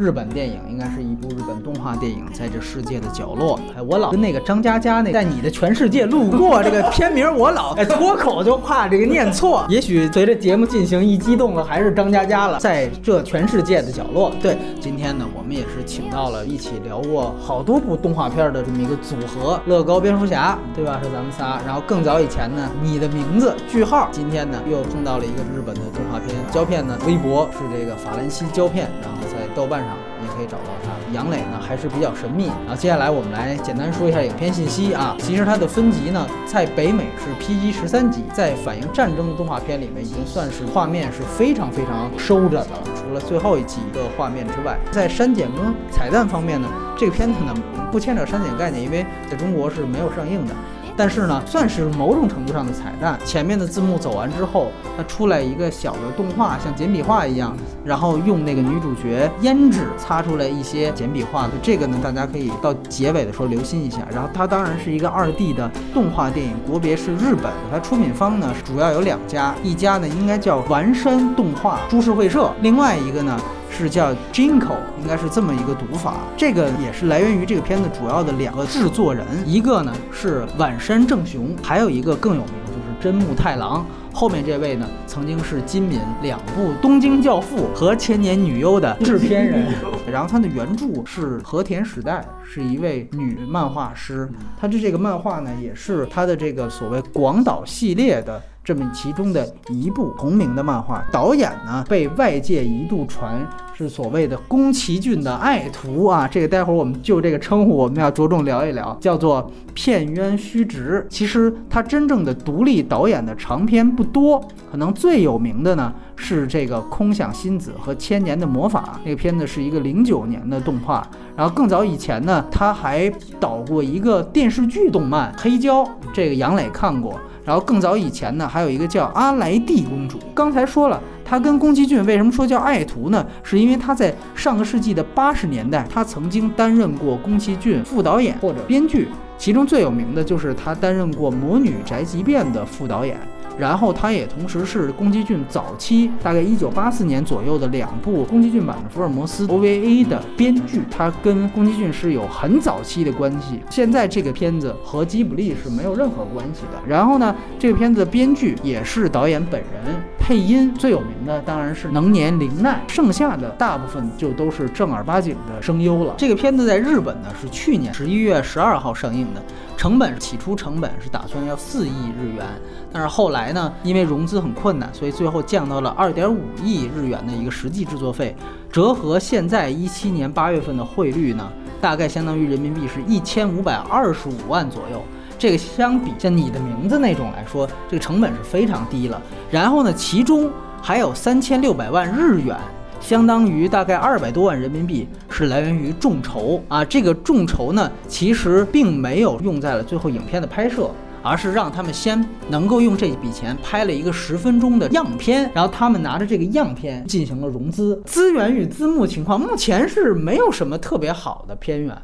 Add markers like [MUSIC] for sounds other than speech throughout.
日本电影，应该是一部日本动画电影，在这世界的角落。哎，我老跟那个张嘉佳那在你的全世界路过这个片名，我老 [LAUGHS] 哎脱口就怕这个念错。也许随着节目进行一激动了，还是张嘉佳了。在这全世界的角落，对，今天呢，我们也是请到了一起聊过好多部动画片的这么一个组合，乐高蝙蝠侠，对吧？是咱们仨。然后更早以前呢，你的名字句号。今天呢，又碰到了一个日本的动画片胶片呢，微博是这个。法兰西胶片，然后豆瓣上也可以找到它。杨磊呢还是比较神秘。然后接下来我们来简单说一下影片信息啊。其实它的分级呢，在北美是 PG 十三级，在反映战争的动画片里面，已经算是画面是非常非常收着的了。除了最后一集的画面之外，在删减跟彩蛋方面呢，这个片子呢不牵扯删减概念，因为在中国是没有上映的。但是呢，算是某种程度上的彩蛋。前面的字幕走完之后，它出来一个小的动画，像简笔画一样，然后用那个女主角胭脂擦出来一些简笔画。就这个呢，大家可以到结尾的时候留心一下。然后它当然是一个二 D 的动画电影，国别是日本。它出品方呢主要有两家，一家呢应该叫丸山动画株式会社，另外一个呢。是叫 Jinko，应该是这么一个读法。这个也是来源于这个片子主要的两个制作人，一个呢是晚山正雄，还有一个更有名就是真木太郎。后面这位呢，曾经是金敏两部《东京教父》和《千年女优》的制片人。[LAUGHS] 然后他的原著是和田史代，是一位女漫画师。他的这个漫画呢，也是他的这个所谓广岛系列的。这么其中的一部同名的漫画，导演呢被外界一度传是所谓的宫崎骏的爱徒啊，这个待会儿我们就这个称呼我们要着重聊一聊，叫做片渊虚直。其实他真正的独立导演的长片不多，可能最有名的呢是这个空想心子和千年的魔法，那个片子是一个零九年的动画。然后更早以前呢，他还导过一个电视剧动漫《黑胶》，这个杨磊看过。然后更早以前呢，还有一个叫阿莱蒂公主。刚才说了，她跟宫崎骏为什么说叫爱徒呢？是因为他在上个世纪的八十年代，他曾经担任过宫崎骏副导演或者编剧，其中最有名的就是他担任过《魔女宅急便》的副导演。然后他也同时是宫崎骏早期大概一九八四年左右的两部宫崎骏版的福尔摩斯 OVA 的编剧，他跟宫崎骏是有很早期的关系。现在这个片子和吉卜力是没有任何关系的。然后呢，这个片子的编剧也是导演本人，配音最有名的当然是能年玲奈，剩下的大部分就都是正儿八经的声优了。这个片子在日本呢是去年十一月十二号上映的。成本起初成本是打算要四亿日元，但是后来呢，因为融资很困难，所以最后降到了二点五亿日元的一个实际制作费，折合现在一七年八月份的汇率呢，大概相当于人民币是一千五百二十五万左右。这个相比像你的名字那种来说，这个成本是非常低了。然后呢，其中还有三千六百万日元。相当于大概二百多万人民币，是来源于众筹啊。这个众筹呢，其实并没有用在了最后影片的拍摄。而是让他们先能够用这笔钱拍了一个十分钟的样片，然后他们拿着这个样片进行了融资。资源与字幕情况目前是没有什么特别好的片源，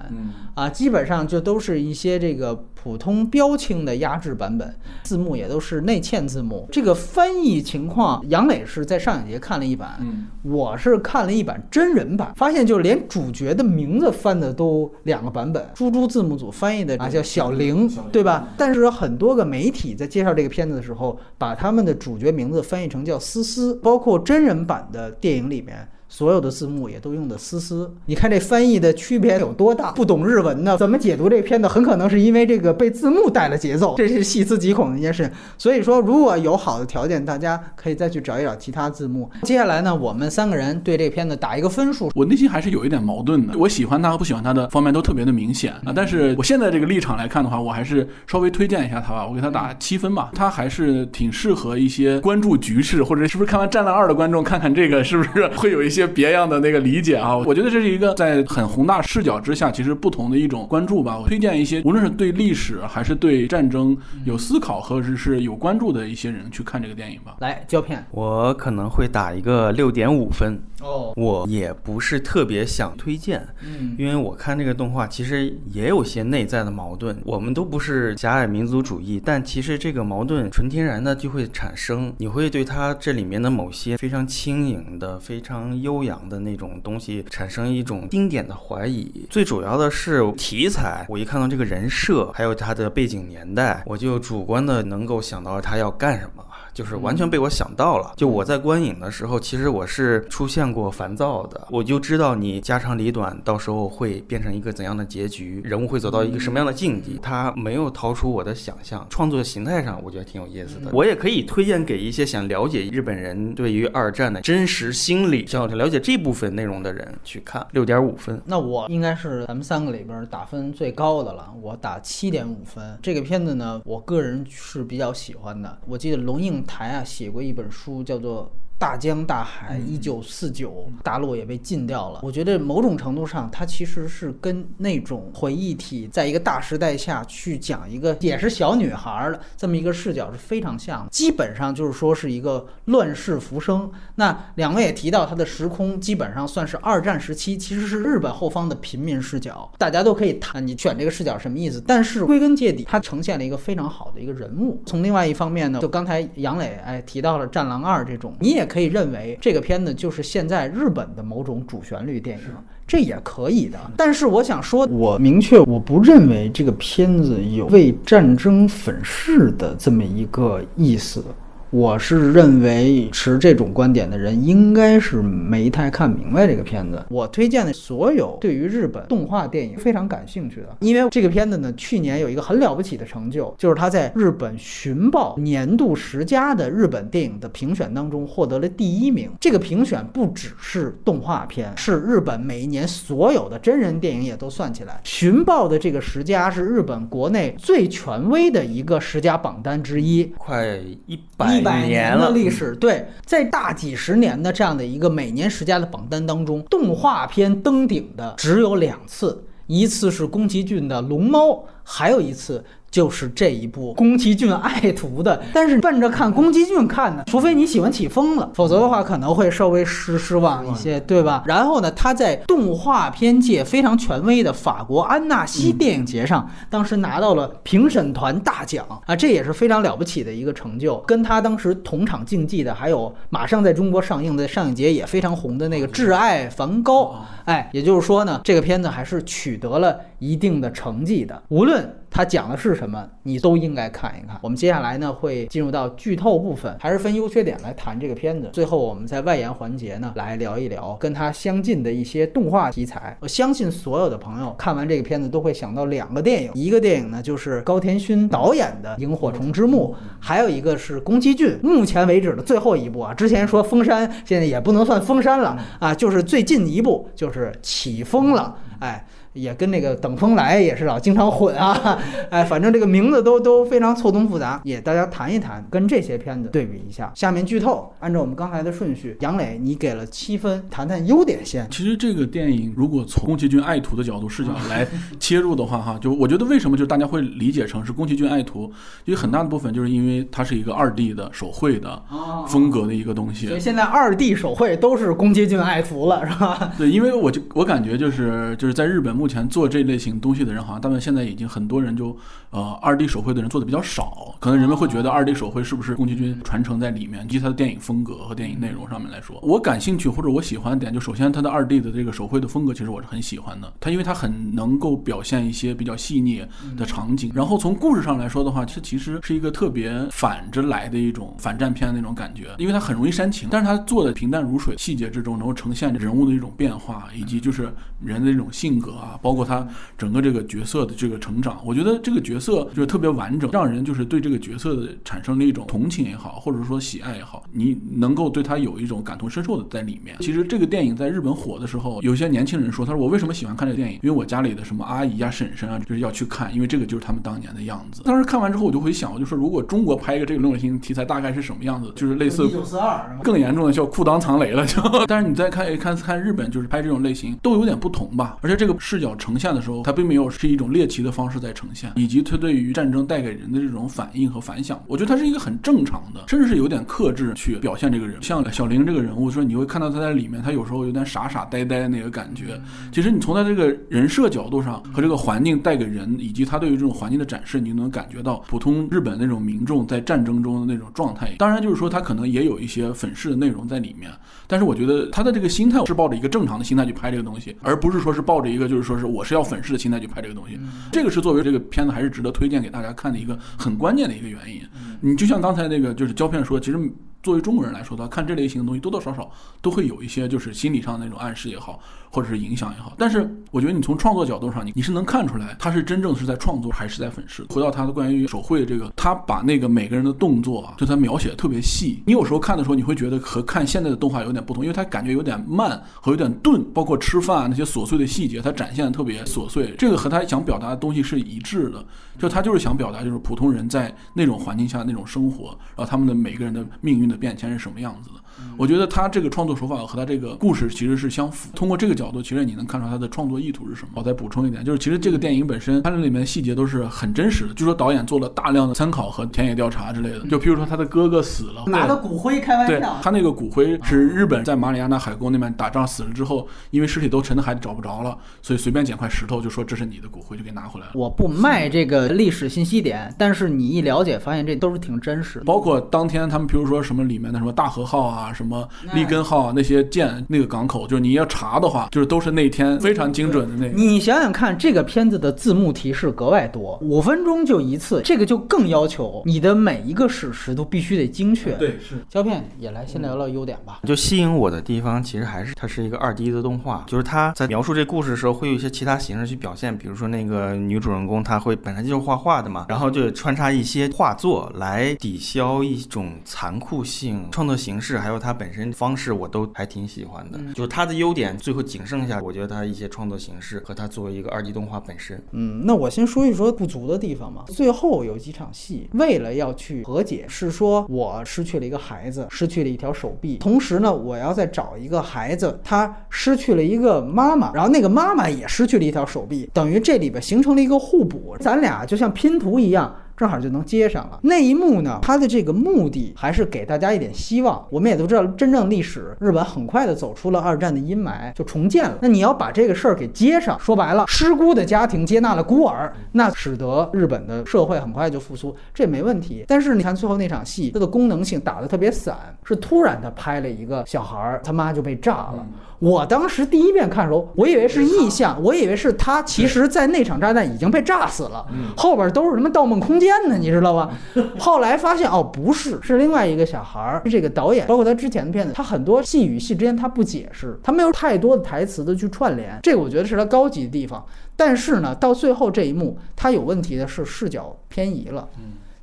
啊，基本上就都是一些这个普通标清的压制版本，字幕也都是内嵌字幕。这个翻译情况，杨磊是在上影节看了一版，我是看了一版真人版，发现就连主角的名字翻的都两个版本。猪猪字幕组翻译的啊叫小玲，对吧？但是很。很多个媒体在介绍这个片子的时候，把他们的主角名字翻译成叫思思，包括真人版的电影里面。所有的字幕也都用的丝丝，你看这翻译的区别有多大？不懂日文的怎么解读这片子？很可能是因为这个被字幕带了节奏，这是细思极恐的一件事。所以说，如果有好的条件，大家可以再去找一找其他字幕。接下来呢，我们三个人对这片子打一个分数。我内心还是有一点矛盾的，我喜欢他和不喜欢他的方面都特别的明显啊。但是我现在这个立场来看的话，我还是稍微推荐一下他吧，我给他打七分吧。他还是挺适合一些关注局势，或者是不是看完《战狼二》的观众看看这个，是不是会有一些。些别样的那个理解啊。我觉得这是一个在很宏大视角之下，其实不同的一种关注吧。我推荐一些无论是对历史还是对战争有思考或者是有关注的一些人去看这个电影吧。来胶片我可能会打一个六点五分。哦，我也不是特别想推荐，嗯因为我看这个动画其实也有些内在的矛盾。我们都不是狭隘民族主义，但其实这个矛盾纯天然的就会产生，你会对它这里面的某些非常轻盈的、非常悠扬的那种东西产生一种经典的怀疑。最主要的是题材，我一看到这个人设，还有他的背景年代，我就主观的能够想到他要干什么。就是完全被我想到了。就我在观影的时候，其实我是出现过烦躁的，我就知道你家长里短，到时候会变成一个怎样的结局，人物会走到一个什么样的境地。他没有逃出我的想象，创作形态上我觉得挺有意思的。我也可以推荐给一些想了解日本人对于二战的真实心理，想了解这部分内容的人去看。六点五分。那我应该是咱们三个里边打分最高的了，我打七点五分。这个片子呢，我个人是比较喜欢的。我记得龙应台啊写过一本书，叫做。大江大海，一九四九，大陆也被禁掉了。我觉得某种程度上，它其实是跟那种回忆体，在一个大时代下去讲一个也是小女孩儿的这么一个视角是非常像的。基本上就是说是一个乱世浮生。那两位也提到，它的时空基本上算是二战时期，其实是日本后方的平民视角。大家都可以谈你选这个视角什么意思，但是归根结底，它呈现了一个非常好的一个人物。从另外一方面呢，就刚才杨磊哎提到了《战狼二》这种，你也可以认为这个片子就是现在日本的某种主旋律电影，这也可以的。但是我想说，我明确我不认为这个片子有为战争粉饰的这么一个意思。我是认为持这种观点的人应该是没太看明白这个片子。我推荐的所有对于日本动画电影非常感兴趣的，因为这个片子呢，去年有一个很了不起的成就，就是它在日本寻报年度十佳的日本电影的评选当中获得了第一名。这个评选不只是动画片，是日本每一年所有的真人电影也都算起来。寻报的这个十佳是日本国内最权威的一个十佳榜单之一。快一百一百年了，的历史，对，在大几十年的这样的一个每年十佳的榜单当中，动画片登顶的只有两次，一次是宫崎骏的《龙猫》，还有一次。就是这一部宫崎骏爱徒的，[LAUGHS] 但是奔着看宫崎骏看的，除非你喜欢起风了，否则的话可能会稍微失失望一些，对吧？然后呢，他在动画片界非常权威的法国安纳西电影节上，当时拿到了评审团大奖啊，这也是非常了不起的一个成就。跟他当时同场竞技的，还有马上在中国上映的上影节也非常红的那个《挚爱梵高》，哎，也就是说呢，这个片子还是取得了一定的成绩的，无论。它讲的是什么，你都应该看一看。我们接下来呢会进入到剧透部分，还是分优缺点来谈这个片子。最后我们在外延环节呢来聊一聊跟它相近的一些动画题材。我相信所有的朋友看完这个片子都会想到两个电影，一个电影呢就是高田勋导演的《萤火虫之墓》，还有一个是宫崎骏目前为止的最后一部啊。之前说封山，现在也不能算封山了啊，就是最近一部就是起风了，哎。也跟那个等风来也是老经常混啊，[LAUGHS] 哎，反正这个名字都都非常错综复杂，也大家谈一谈，跟这些片子对比一下。下面剧透，按照我们刚才的顺序，杨磊你给了七分，谈谈优点先。其实这个电影如果从宫崎骏爱徒的角度视角来切入的话，哈，就我觉得为什么就大家会理解成是宫崎骏爱徒，因为很大的部分就是因为它是一个二 D 的手绘的风格的一个东西。所以现在二 D 手绘都是宫崎骏爱徒了，是吧？对，因为我就我感觉就是就是在日本目目前做这类型东西的人，好像他们现在已经很多人就呃二 D 手绘的人做的比较少，可能人们会觉得二 D 手绘是不是宫崎骏传承在里面，以及他的电影风格和电影内容上面来说，我感兴趣或者我喜欢的点，就首先他的二 D 的这个手绘的风格，其实我是很喜欢的。他因为他很能够表现一些比较细腻的场景，然后从故事上来说的话，这其实是一个特别反着来的一种反战片的那种感觉，因为它很容易煽情，但是他做的平淡如水，细节之中能够呈现人物的一种变化，以及就是人的这种性格啊，包括他整个这个角色的这个成长，我觉得这个角色就是特别完整，让人就是对这个角色的产生了一种同情也好，或者说喜爱也好，你能够对他有一种感同身受的在里面。其实这个电影在日本火的时候，有些年轻人说，他说我为什么喜欢看这个电影？因为我家里的什么阿姨呀、婶婶啊，就是要去看，因为这个就是他们当年的样子。当时看完之后，我就会想，我就说如果中国拍一个这种类型题材，大概是什么样子？就是类似九四二？更严重的叫裤裆藏雷了，就。[LAUGHS] 但是你再看看看日本，就是拍这种类型都有点不同吧。而且这个视角呈现的时候，它并没有是一种猎奇的方式在呈现，以及它对于战争带给人的这种反应和反响，我觉得他是一个很正常的，甚至是有点克制去表现这个人。像小玲这个人物，说你会看到他在里面，他有时候有点傻傻呆呆的那个感觉。其实你从他这个人设角度上和这个环境带给人，以及他对于这种环境的展示，你就能感觉到普通日本那种民众在战争中的那种状态。当然，就是说他可能也有一些粉饰的内容在里面，但是我觉得他的这个心态是抱着一个正常的心态去拍这个东西，而不是说是抱着一个就是说是我是要粉饰的心态去拍这个东西。这个是作为这个片子还是值得推荐给大家看的一个很关键的一个原因。你就像刚才那个就是胶片说，其实。作为中国人来说的话，看这类型的东西多多少少都会有一些就是心理上的那种暗示也好，或者是影响也好。但是我觉得你从创作角度上，你你是能看出来他是真正是在创作还是在粉饰。回到他的关于手绘这个，他把那个每个人的动作啊，就他描写的特别细。你有时候看的时候，你会觉得和看现在的动画有点不同，因为他感觉有点慢和有点钝，包括吃饭啊那些琐碎的细节，他展现的特别琐碎。这个和他想表达的东西是一致的，就他就是想表达就是普通人在那种环境下那种生活，然后他们的每个人的命运的变迁是什么样子的。我觉得他这个创作手法和他这个故事其实是相符。通过这个角度，其实你能看出他的创作意图是什么。我再补充一点，就是其实这个电影本身，它这里面细节都是很真实的。据说导演做了大量的参考和田野调查之类的。就譬如说他的哥哥死了，拿的骨灰开玩对笑。他那个骨灰是日本在马里亚纳海沟那边打仗死了之后，因为尸体都沉在海里找不着了，所以随便捡块石头就说这是你的骨灰，就给拿回来了。我不卖这个历史信息点，但是你一了解，发现这都是挺真实的。包括当天他们，譬如说什么里面的什么大和号啊，什么利根号啊，那些舰那个港口，就是你要查的话，就是都是那天非常精准的那个。你想想看，这个片子的字幕提示格外多，五分钟就一次，这个就更要求你的每一个史实都必须得精确。，对，是胶片也来先聊聊优点吧。就吸引我的地方，其实还是它是一个二 D 的动画，就是它在描述这故事的时候，会有一些其他形式去表现，比如说那个女主人公她会本身就是画画的嘛，然后就穿插一些画作来抵消一种残酷性，创作形式还有它本身方式，我都还挺喜欢的。就是它的优点，最后仅剩下我觉得它一些创作形式和它作为一个二 D 动画本身。嗯，那我先说一说不足的地方嘛。最后有几场戏，为了要去和解，是说我失去了一个孩子，失去了一条手臂，同时呢，我要再找一个孩子，他失去了一个妈妈，然后那个妈妈也失去了一条手臂，等于这里边形成了一个互补，咱俩就像拼图一样。正好就能接上了。那一幕呢，它的这个目的还是给大家一点希望。我们也都知道，真正历史，日本很快的走出了二战的阴霾，就重建了。那你要把这个事儿给接上，说白了，失孤的家庭接纳了孤儿，那使得日本的社会很快就复苏，这没问题。但是你看最后那场戏，它的功能性打得特别散，是突然他拍了一个小孩儿，他妈就被炸了。我当时第一遍看的时候，我以为是意象，我以为是他其实在那场炸弹已经被炸死了，后边都是什么《盗梦空间》呢，你知道吧？[LAUGHS] 后来发现哦，不是，是另外一个小孩儿。这个导演包括他之前的片子，他很多戏与戏之间他不解释，他没有太多的台词的去串联，这个我觉得是他高级的地方。但是呢，到最后这一幕，他有问题的是视角偏移了。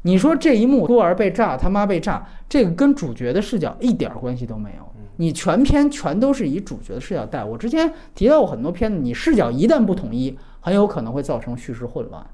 你说这一幕孤儿被炸，他妈被炸，这个跟主角的视角一点关系都没有。你全篇全都是以主角的视角带。我之前提到过很多片子，你视角一旦不统一，很有可能会造成叙事混乱。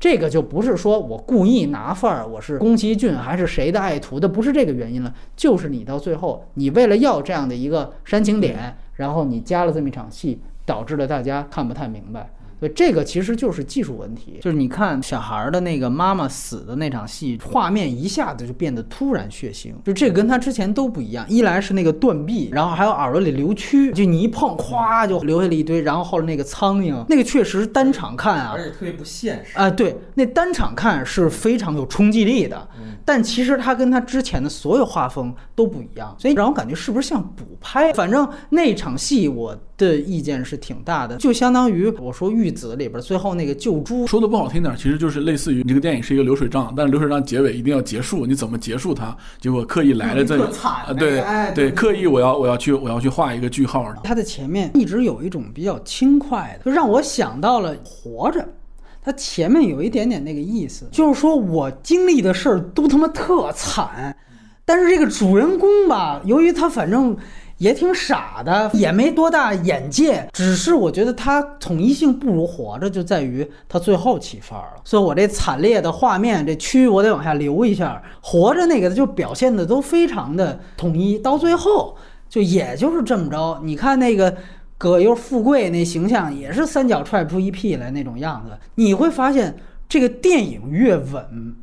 这个就不是说我故意拿范儿，我是宫崎骏还是谁的爱徒的，不是这个原因了，就是你到最后，你为了要这样的一个煽情点，然后你加了这么一场戏，导致了大家看不太明白。所以这个其实就是技术问题，就是你看小孩儿的那个妈妈死的那场戏，画面一下子就变得突然血腥，就这个跟他之前都不一样。一来是那个断臂，然后还有耳朵里流蛆，就你一碰，咵就留下了一堆，然后后来那个苍蝇，那个确实单场看啊，而且特别不现实。啊，对，那单场看是非常有冲击力的，但其实它跟他之前的所有画风都不一样，所以让我感觉是不是像补拍？反正那场戏我的意见是挺大的，就相当于我说玉子里边最后那个救猪，说的不好听点，其实就是类似于你这个电影是一个流水账，但是流水账结尾一定要结束，你怎么结束它？结果刻意来了这里特惨啊，对哎对，刻意我要我要去我要去画一个句号。它的前面一直有一种比较轻快的，就让我想到了活着。它前面有一点点那个意思，就是说我经历的事儿都他妈特惨，但是这个主人公吧，由于他反正也挺傻的，也没多大眼界，只是我觉得他统一性不如活着，就在于他最后起范儿了。所以我这惨烈的画面，这区我得往下留一下。活着那个就表现的都非常的统一，到最后就也就是这么着。你看那个。葛优富贵那形象也是三脚踹不出一屁来那种样子，你会发现这个电影越稳，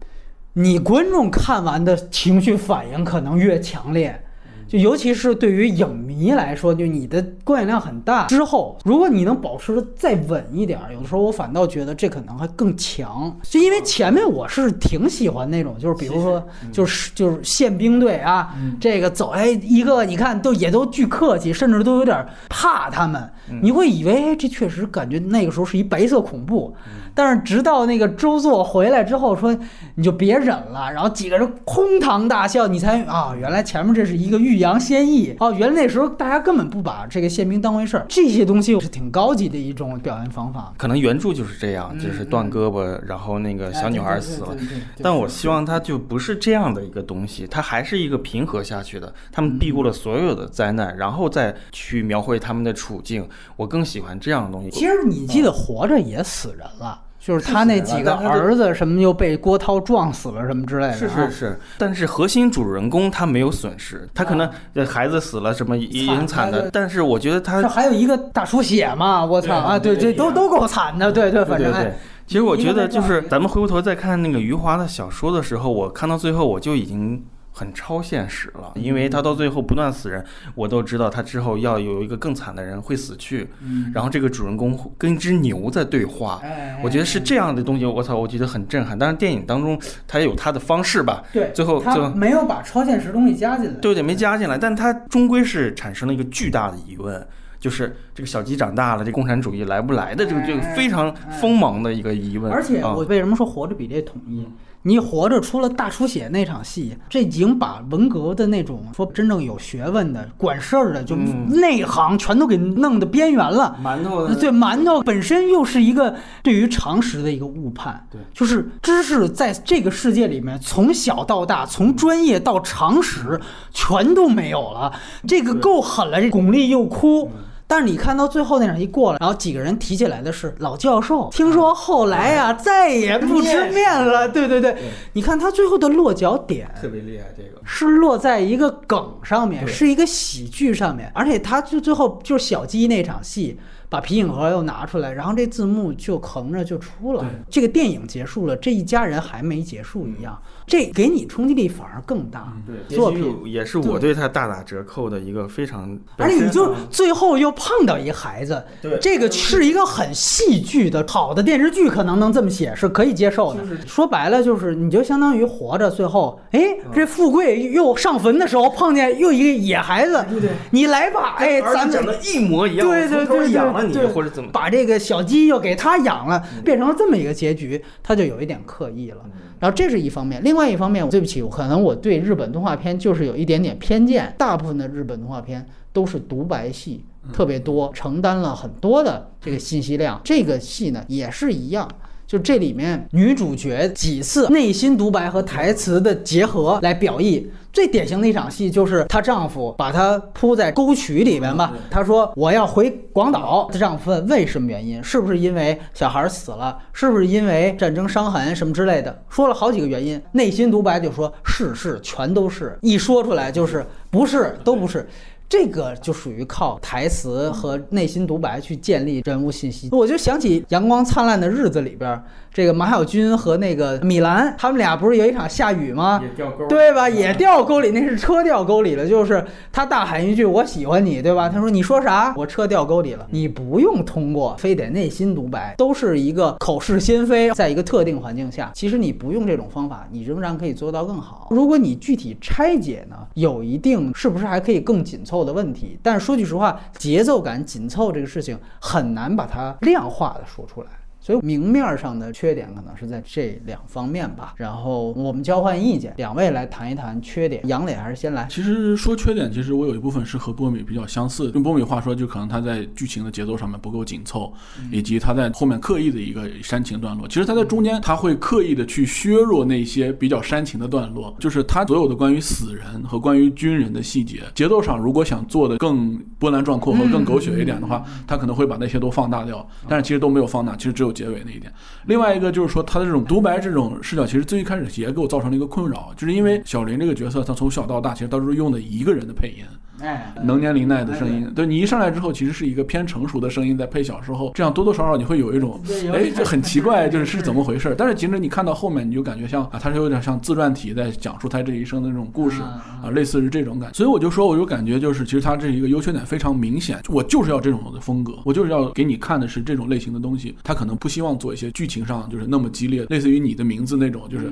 你观众看完的情绪反应可能越强烈。就尤其是对于影迷来说，就你的观影量很大之后，如果你能保持的再稳一点儿，有的时候我反倒觉得这可能还更强。就因为前面我是挺喜欢那种，就是比如说，就是就是宪兵队啊，这个走哎一个，你看都也都巨客气，甚至都有点怕他们。你会以为哎这确实感觉那个时候是一白色恐怖，但是直到那个周作回来之后说你就别忍了，然后几个人哄堂大笑，你才啊原来前面这是一个欲扬先抑哦，原来那时候大家根本不把这个宪兵当回事儿，这些东西是挺高级的一种表现方法。可能原著就是这样，就是断胳膊，然后那个小女孩死了。但我希望它就不是这样的一个东西，它还是一个平和下去的。他们避过了所有的灾难，然后再去描绘他们的处境。我更喜欢这样的东西。其实你记得活着也死人了。就是他那几个儿子什么又被郭涛撞死了什么之类的，是是是。但是核心主人公他没有损失，他可能孩子死了什么也挺惨的，但是我觉得他还有一个大出血嘛，我操啊，对对，都都够惨的，对对，反正对。其实我觉得就是咱们回过头再看那个余华的小说的时候，我看到最后我就已经。很超现实了，因为他到最后不断死人，我都知道他之后要有一个更惨的人会死去。嗯，然后这个主人公跟一只牛在对话，我觉得是这样的东西。我操，我觉得很震撼。但是电影当中他有他的方式吧？对，最后就没有把超现实东西加进来。对对，没加进来，但他终归是产生了一个巨大的疑问，就是这个小鸡长大了，这共产主义来不来的这个这个非常锋芒的一个疑问。而且我为什么说活着比这统一？你活着出了大出血那场戏，这已经把文革的那种说真正有学问的、管事儿的，就内行全都给弄的边缘了。馒头对馒头本身又是一个对于常识的一个误判。对，就是知识在这个世界里面，从小到大，从专业到常识，全都没有了。这个够狠了，这巩俐又哭。但是你看到最后那场一过来，然后几个人提起来的是老教授，听说后来呀再也不吃面了。对对对，你看他最后的落脚点特别厉害，这个。是落在一个梗上面，是一个喜剧上面，而且他就最后就是小鸡那场戏。把皮影盒又拿出来，然后这字幕就横着就出了。这个电影结束了，这一家人还没结束一样，这给你冲击力反而更大。对，作品也是我对他大打折扣的一个非常。而且你就最后又碰到一孩子，对，这个是一个很戏剧的好的电视剧，可能能这么写是可以接受的。说白了就是，你就相当于活着，最后哎，这富贵又上坟的时候碰见又一个野孩子，对对，你来吧，哎，咱们一模一样，对对对对。对，或者怎么把这个小鸡又给他养了，变成了这么一个结局，他就有一点刻意了。然后这是一方面，另外一方面，对不起，可能我对日本动画片就是有一点点偏见。大部分的日本动画片都是独白戏特别多，承担了很多的这个信息量。这个戏呢也是一样。就这里面女主角几次内心独白和台词的结合来表意，最典型的一场戏就是她丈夫把她扑在沟渠里面吧。她说我要回广岛，她丈夫问为什么原因，是不是因为小孩死了，是不是因为战争伤痕什么之类的，说了好几个原因，内心独白就说是是全都是，一说出来就是不是都不是。这个就属于靠台词和内心独白去建立人物信息。我就想起《阳光灿烂的日子》里边，这个马小军和那个米兰，他们俩不是有一场下雨吗？也掉沟，对吧？也掉沟里，那是车掉沟里了。就是他大喊一句“我喜欢你”，对吧？他说：“你说啥？我车掉沟里了。”你不用通过非得内心独白，都是一个口是心非，在一个特定环境下，其实你不用这种方法，你仍然可以做到更好。如果你具体拆解呢，有一定是不是还可以更紧凑？凑的问题。但是说句实话，节奏感紧凑这个事情很难把它量化的说出来。所以明面上的缺点可能是在这两方面吧。然后我们交换意见，两位来谈一谈缺点。杨磊还是先来。其实说缺点，其实我有一部分是和波米比较相似。用波米话说，就可能他在剧情的节奏上面不够紧凑，以及他在后面刻意的一个煽情段落。其实他在中间他会刻意的去削弱那些比较煽情的段落，就是他所有的关于死人和关于军人的细节，节奏上如果想做的更波澜壮阔和更狗血一点的话，他可能会把那些都放大掉。但是其实都没有放大，其实只有。结尾那一点，另外一个就是说他的这种独白这种视角，其实最一开始也给我造成了一个困扰，就是因为小林这个角色，他从小到大其实都是用的一个人的配音。哎，能年龄奈的声音，对你一上来之后，其实是一个偏成熟的声音在配小时候，这样多多少少你会有一种，哎，[LAUGHS] 这很奇怪，就是是怎么回事？但是其实你看到后面，你就感觉像啊，他是有点像自传体在讲述他这一生的那种故事啊，类似是这种感。所以我就说，我就感觉就是，其实他这一个优缺点非常明显，我就是要这种的风格，我就是要给你看的是这种类型的东西。他可能不希望做一些剧情上就是那么激烈，类似于你的名字那种，就是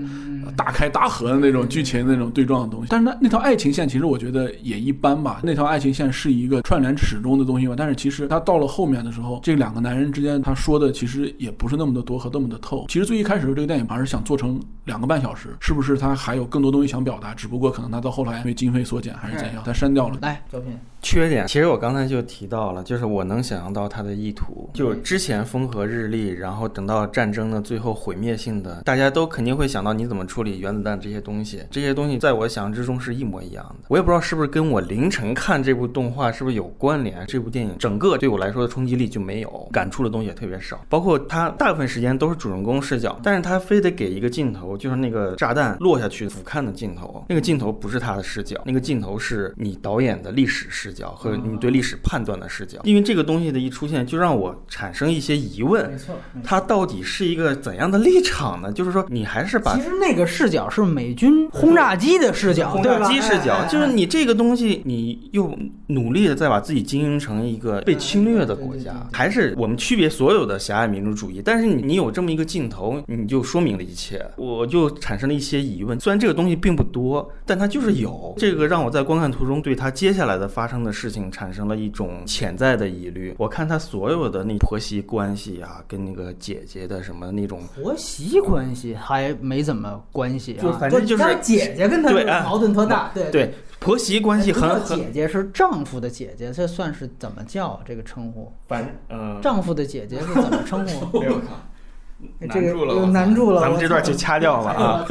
大开大合的那种剧情那种对撞的东西。但是那那条爱情线，其实我觉得也一般吧。那条爱情线是。一个串联始终的东西嘛？但是其实他到了后面的时候，这两个男人之间他说的其实也不是那么的多和那么的透。其实最一开始这个电影还是想做成两个半小时，是不是他还有更多东西想表达？只不过可能他到后来因为经费缩减还是怎样，他删掉了。来，照片。缺点，其实我刚才就提到了，就是我能想象到他的意图，就之前风和日丽，然后等到战争的最后毁灭性的，大家都肯定会想到你怎么处理原子弹这些东西，这些东西在我想象之中是一模一样的。我也不知道是不是跟我凌晨看这部动画是不是有关联，这部电影整个对我来说的冲击力就没有，感触的东西也特别少。包括它大部分时间都是主人公视角，但是它非得给一个镜头，就是那个炸弹落下去俯瞰的镜头，那个镜头不是他的视角，那个镜头是你导演的历史视角和你对。历史判断的视角，因为这个东西的一出现，就让我产生一些疑问。没错，它到底是一个怎样的立场呢？就是说，你还是把其实那个视角是美军轰炸机的视角，轰炸机视角，就是你这个东西，你又努力的在把自己经营成一个被侵略的国家，还是我们区别所有的狭隘民主主义？但是你你有这么一个镜头，你就说明了一切，我就产生了一些疑问。虽然这个东西并不多，但它就是有这个，让我在观看途中对它接下来的发生的事情产生。了一种潜在的疑虑。我看他所有的那婆媳关系啊，跟那个姐姐的什么那种婆媳关系还没怎么关系啊，就反正就是姐姐跟他矛盾特大。对对，婆媳关系很很。姐姐是丈夫的姐姐，这算是怎么叫这个称呼？反呃，丈夫的姐姐是怎么称呼？[LAUGHS] 没有这个又难住了，咱们这段就掐掉了 [LAUGHS] 啊。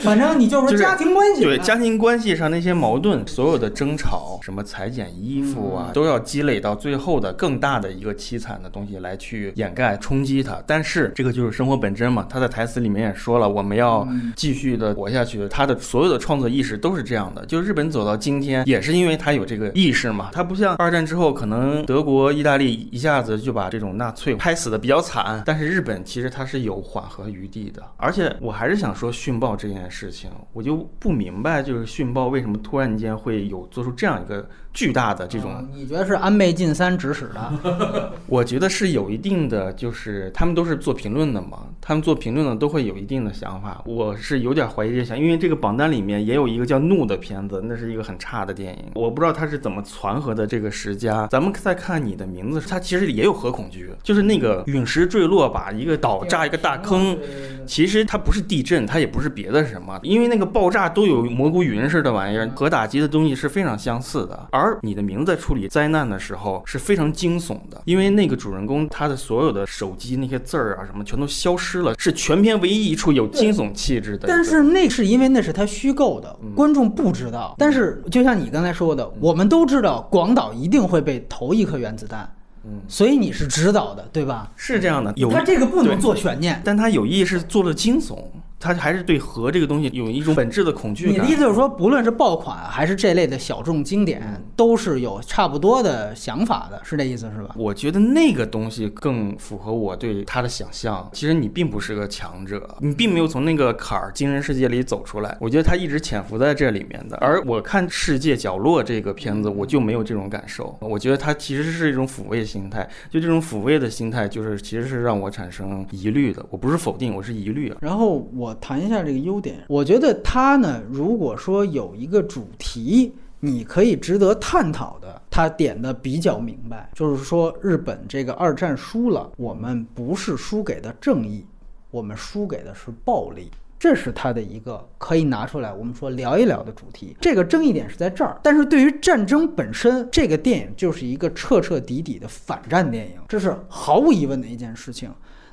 反正你就是家庭关系，对家庭关系上那些矛盾，所有的争吵，什么裁剪衣服啊，都要积累到最后的更大的一个凄惨的东西来去掩盖冲击它。但是这个就是生活本真嘛。他在台词里面也说了，我们要继续的活下去。他的所有的创作意识都是这样的。就日本走到今天，也是因为他有这个意识嘛。他不像二战之后，可能德国、意大利一下子就把这种纳粹拍死的比较惨，但是日本其实他是。是有缓和余地的，而且我还是想说训报这件事情，我就不明白，就是训报为什么突然间会有做出这样一个。巨大的这种，你觉得是安倍晋三指使的？[LAUGHS] 我觉得是有一定的，就是他们都是做评论的嘛，他们做评论的都会有一定的想法。我是有点怀疑这想，因为这个榜单里面也有一个叫《怒》的片子，那是一个很差的电影，我不知道他是怎么传和的这个十佳。咱们再看你的名字，它其实也有核恐惧，就是那个陨石坠落，把一个岛炸一个大坑，其实它不是地震，它也不是别的什么，因为那个爆炸都有蘑菇云似的玩意儿，核打击的东西是非常相似的，而。而你的名字在处理灾难的时候是非常惊悚的，因为那个主人公他的所有的手机那些字儿啊什么全都消失了，是全片唯一一处有惊悚气质的。但是那是因为那是他虚构的，观众不知道。但是就像你刚才说的，我们都知道广岛一定会被投一颗原子弹，嗯，所以你是知道的，对吧？是这样的，有他这个不能做悬念，但他有意是做了惊悚。他还是对核这个东西有一种本质的恐惧感。你的意思就是说，不论是爆款还是这类的小众经典，都是有差不多的想法的，是这意思是吧？我觉得那个东西更符合我对他的想象。其实你并不是个强者，你并没有从那个坎儿精神世界里走出来。我觉得他一直潜伏在这里面的。而我看《世界角落》这个片子，我就没有这种感受。我觉得他其实是一种抚慰心态，就这种抚慰的心态，就是其实是让我产生疑虑的。我不是否定，我是疑虑。然后我。谈一下这个优点，我觉得它呢，如果说有一个主题，你可以值得探讨的，它点的比较明白，就是说日本这个二战输了，我们不是输给的正义，我们输给的是暴力。这是他的一个可以拿出来我们说聊一聊的主题。这个争议点是在这儿，但是对于战争本身，这个电影就是一个彻彻底底的反战电影，这是毫无疑问的一件事情。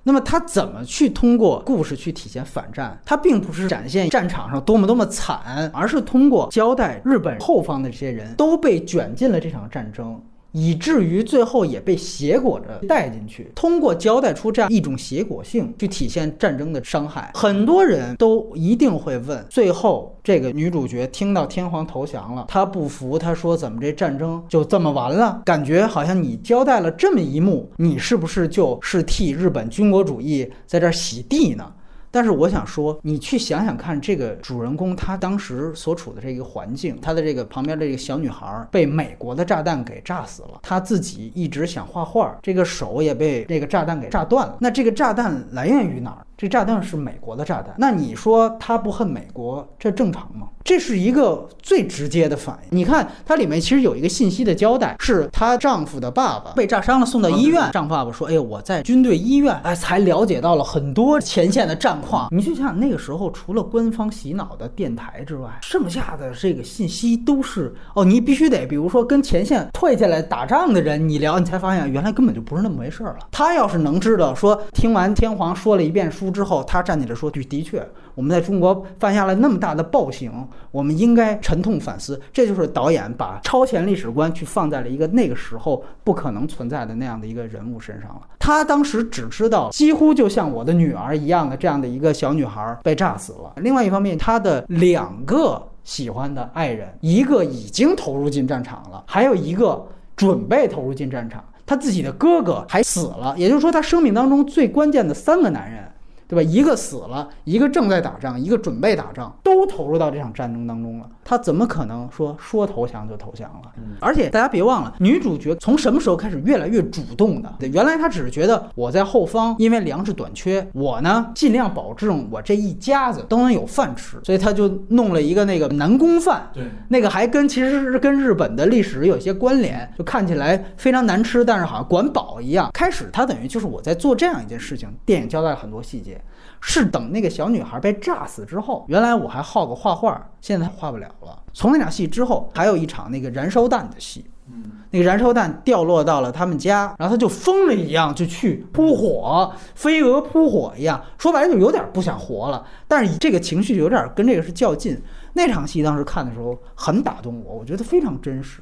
那么他怎么去通过故事去体现反战？他并不是展现战场上多么多么惨，而是通过交代日本后方的这些人都被卷进了这场战争。以至于最后也被挟裹着带进去，通过交代出这样一种结果性，去体现战争的伤害。很多人都一定会问：最后这个女主角听到天皇投降了，她不服，她说：“怎么这战争就这么完了？”感觉好像你交代了这么一幕，你是不是就是替日本军国主义在这洗地呢？但是我想说，你去想想看，这个主人公他当时所处的这个环境，他的这个旁边的这个小女孩被美国的炸弹给炸死了，他自己一直想画画，这个手也被这个炸弹给炸断了。那这个炸弹来源于哪儿？这炸弹是美国的炸弹，那你说他不恨美国，这正常吗？这是一个最直接的反应。你看它里面其实有一个信息的交代，是她丈夫的爸爸被炸伤了，送到医院。丈夫爸爸说：“哎呦，我在军队医院，哎，才了解到了很多前线的战况。”你去想想，那个时候除了官方洗脑的电台之外，剩下的这个信息都是哦，你必须得，比如说跟前线退下来打仗的人，你聊，你才发现原来根本就不是那么回事儿了。他要是能知道，说听完天皇说了一遍书。之后，他站起来说：“的的确，我们在中国犯下了那么大的暴行，我们应该沉痛反思。”这就是导演把超前历史观去放在了一个那个时候不可能存在的那样的一个人物身上了。他当时只知道，几乎就像我的女儿一样的这样的一个小女孩被炸死了。另外一方面，他的两个喜欢的爱人，一个已经投入进战场了，还有一个准备投入进战场。他自己的哥哥还死了，也就是说，他生命当中最关键的三个男人。对吧？一个死了，一个正在打仗，一个准备打仗，都投入到这场战争当中了。他怎么可能说说投降就投降了？而且大家别忘了，女主角从什么时候开始越来越主动的？原来她只是觉得我在后方，因为粮食短缺，我呢尽量保证我这一家子都能有饭吃，所以她就弄了一个那个南宫饭。对，那个还跟其实是跟日本的历史有一些关联，就看起来非常难吃，但是好像管饱一样。开始她等于就是我在做这样一件事情，电影交代了很多细节。是等那个小女孩被炸死之后，原来我还好个画画，现在画不了了。从那场戏之后，还有一场那个燃烧弹的戏，嗯，那个燃烧弹掉落到了他们家，然后他就疯了一样就去扑火，飞蛾扑火一样，说白了就有点不想活了。但是这个情绪有点跟这个是较劲。那场戏当时看的时候很打动我，我觉得非常真实。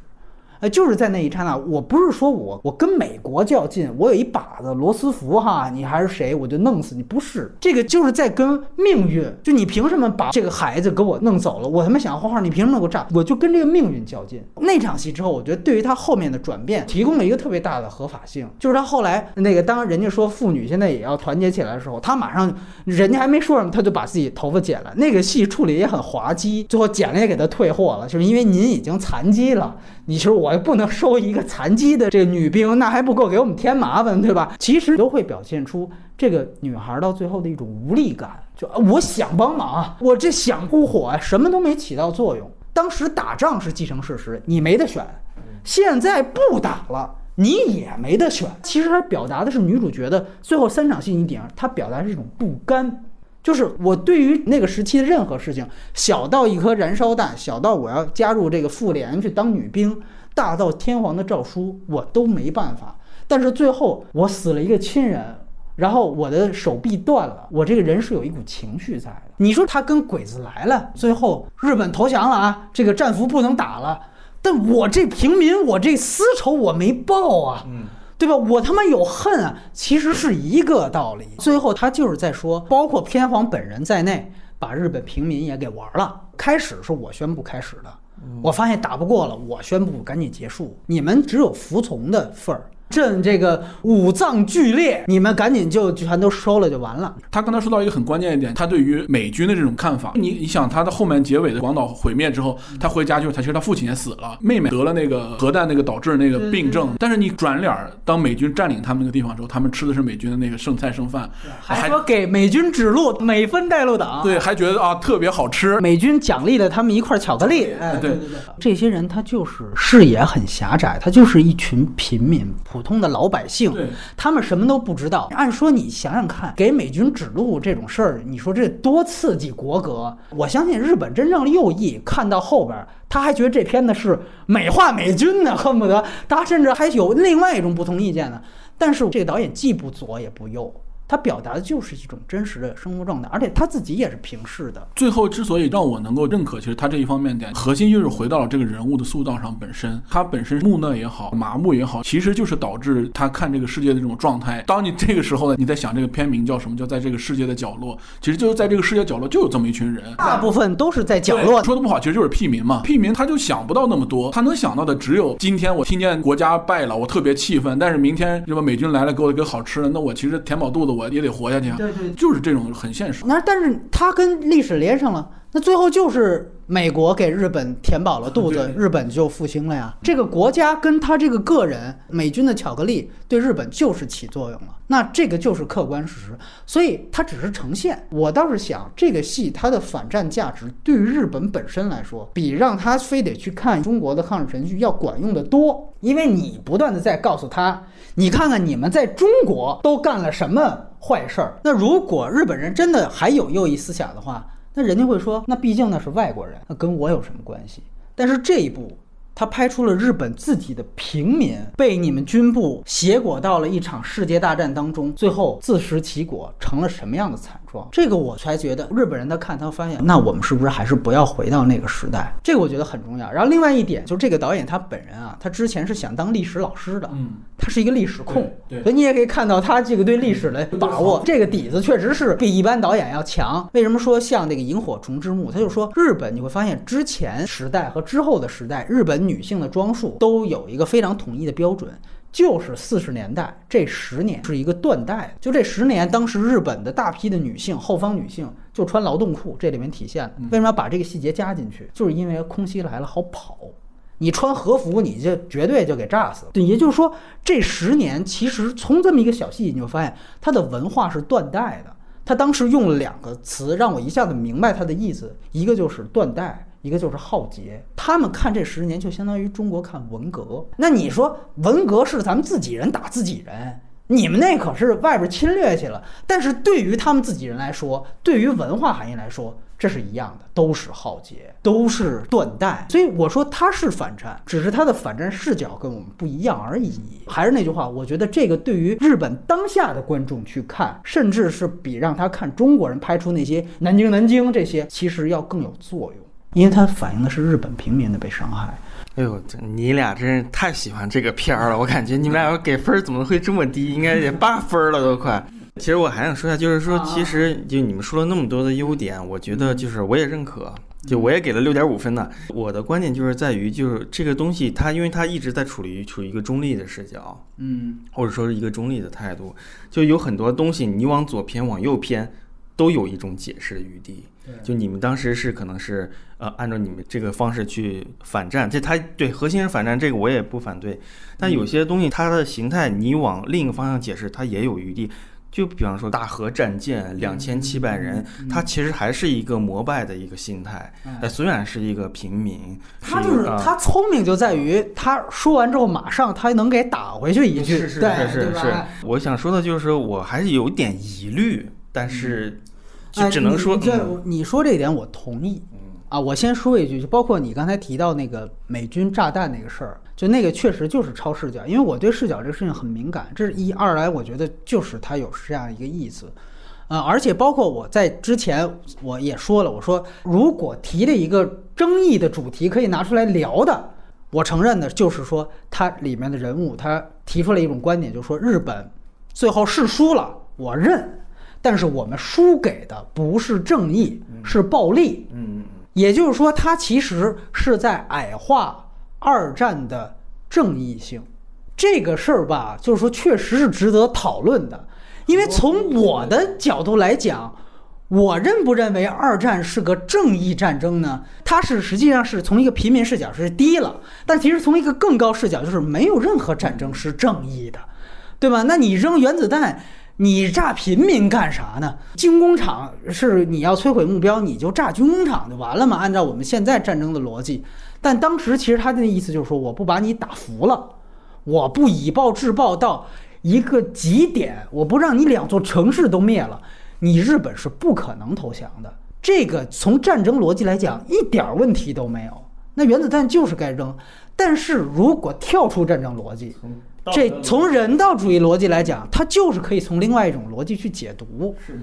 呃，就是在那一刹那，我不是说我我跟美国较劲，我有一把子罗斯福哈，你还是谁，我就弄死你。不是，这个就是在跟命运，就你凭什么把这个孩子给我弄走了？我他妈想要画画，你凭什么给我炸？我就跟这个命运较劲。那场戏之后，我觉得对于他后面的转变提供了一个特别大的合法性，就是他后来那个当人家说妇女现在也要团结起来的时候，他马上人家还没说什么，他就把自己头发剪了。那个戏处理也很滑稽，最后剪了也给他退货了，就是因为您已经残疾了。你其实我我又不能收一个残疾的这个女兵，那还不够给我们添麻烦，对吧？其实都会表现出这个女孩到最后的一种无力感，就我想帮忙，我这想扑火，什么都没起到作用。当时打仗是既成事实，你没得选；现在不打了，你也没得选。其实它表达的是女主角的最后三场戏，你点上，它表达是一种不甘。就是我对于那个时期的任何事情，小到一颗燃烧弹，小到我要加入这个妇联去当女兵，大到天皇的诏书，我都没办法。但是最后我死了一个亲人，然后我的手臂断了，我这个人是有一股情绪在的。你说他跟鬼子来了，最后日本投降了啊，这个战俘不能打了，但我这平民，我这私仇我没报啊。嗯。对吧？我他妈有恨啊！其实是一个道理。最后他就是在说，包括天皇本人在内，把日本平民也给玩了。开始是我宣布开始的，我发现打不过了，我宣布赶紧结束。你们只有服从的份儿，朕这个五脏俱裂，你们赶紧就全都收了就完了。他刚才说到一个很关键一点，他对于美军的这种看法，你你想他的后面结尾的广岛毁灭之后，他回家就是他其实他父亲也死了，妹妹得了那个核弹那个导致那个病症，但是你转脸儿当美军占领他们那个地方之后，他们吃的是美军的那个剩菜剩饭，还说给美军指路，美分带路党。对，还觉得啊特别好吃。美军奖励了他们一块巧克力。哎，对对对，这些人他就是视野很狭窄，他就是一群平民、普通的老百姓。他们什么都不知道。按说你想想看，给美军指路这种事儿，你说这多刺激国格？我相信日本真正右翼看到后边，他还觉得这片子是美化美军呢，恨不得他甚至还有另外一种不同意见呢。但是这个导演既不左也不右。他表达的就是一种真实的生活状态，而且他自己也是平视的。最后之所以让我能够认可，其实他这一方面点核心就是回到了这个人物的塑造上本身。他本身木讷也好，麻木也好，其实就是导致他看这个世界的这种状态。当你这个时候呢，你在想这个片名叫什么？叫在这个世界的角落，其实就是在这个世界角落就有这么一群人，大部分都是在角落。说的不好，其实就是屁民嘛。屁民他就想不到那么多，他能想到的只有今天我听见国家败了，我特别气愤。但是明天什么美军来了，给我一个好吃的，那我其实填饱肚子我也得活下去啊。对对，就是这种很现实。那但是他跟历史连上了，那最后就是美国给日本填饱了肚子，日本就复兴了呀。这个国家跟他这个个人，美军的巧克力对日本就是起作用了。那这个就是客观事实，所以它只是呈现。我倒是想，这个戏它的反战价值对于日本本身来说，比让他非得去看中国的抗日神剧要管用的多，因为你不断的在告诉他，你看看你们在中国都干了什么。坏事儿。那如果日本人真的还有右翼思想的话，那人家会说，那毕竟那是外国人，那跟我有什么关系？但是这一部。他拍出了日本自己的平民被你们军部挟裹到了一场世界大战当中，最后自食其果，成了什么样的惨状？这个我才觉得日本人他看他发现，那我们是不是还是不要回到那个时代？这个我觉得很重要。然后另外一点就是这个导演他本人啊，他之前是想当历史老师的，嗯，他是一个历史控，对，所以你也可以看到他这个对历史的把握，这个底子确实是比一般导演要强。为什么说像那个萤火虫之墓？他就说日本你会发现之前时代和之后的时代，日本。女性的装束都有一个非常统一的标准，就是四十年代这十年是一个断代。就这十年，当时日本的大批的女性，后方女性就穿劳动裤，这里面体现为什么要把这个细节加进去？就是因为空袭来了好跑，你穿和服你就绝对就给炸死了。对，也就是说这十年其实从这么一个小细节，你就发现它的文化是断代的。他当时用了两个词，让我一下子明白他的意思，一个就是断代。一个就是浩劫，他们看这十年就相当于中国看文革。那你说文革是咱们自己人打自己人，你们那可是外边侵略去了。但是对于他们自己人来说，对于文化含义来说，这是一样的，都是浩劫，都是断代。所以我说他是反战，只是他的反战视角跟我们不一样而已。还是那句话，我觉得这个对于日本当下的观众去看，甚至是比让他看中国人拍出那些南京南京这些，其实要更有作用。因为它反映的是日本平民的被伤害。哎呦，这你俩真是太喜欢这个片儿了！我感觉你们俩要给分怎么会这么低？应该得八分了都快。其实我还想说一下，就是说，其实就你们说了那么多的优点，我觉得就是我也认可，就我也给了六点五分呢。我的观点就是在于，就是这个东西它，因为它一直在处于处于一个中立的视角，嗯，或者说是一个中立的态度，就有很多东西你往左偏往右偏，都有一种解释的余地。就你们当时是可能是呃按照你们这个方式去反战，这他对核心是反战，这个我也不反对。但有些东西它的形态，你往另一个方向解释，它也有余地。就比方说大河战舰两千七百人，他其实还是一个膜拜的一个心态。哎，虽然是一个平民，他就是他聪明就在于他说完之后马上他能给打回去一句，是是是是。我想说的就是我还是有点疑虑，但是。就只能说，这你说这点我同意。啊，我先说一句，就包括你刚才提到那个美军炸弹那个事儿，就那个确实就是超视角，因为我对视角这个事情很敏感。这是一二来，我觉得就是它有这样一个意思。啊，而且包括我在之前我也说了，我说如果提了一个争议的主题可以拿出来聊的，我承认的就是说它里面的人物他提出了一种观点，就是说日本最后是输了，我认。但是我们输给的不是正义，是暴力。嗯，也就是说，它其实是在矮化二战的正义性。这个事儿吧，就是说确实是值得讨论的，因为从我的角度来讲。我认不认为二战是个正义战争呢？它是实际上是从一个平民视角是低了，但其实从一个更高视角，就是没有任何战争是正义的，对吧？那你扔原子弹，你炸平民干啥呢？军工厂是你要摧毁目标，你就炸军工厂就完了嘛？按照我们现在战争的逻辑，但当时其实他的意思就是说，我不把你打服了，我不以暴制暴到一个极点，我不让你两座城市都灭了。你日本是不可能投降的，这个从战争逻辑来讲一点问题都没有。那原子弹就是该扔，但是如果跳出战争逻辑，这从人道主义逻辑来讲，它就是可以从另外一种逻辑去解读。是的。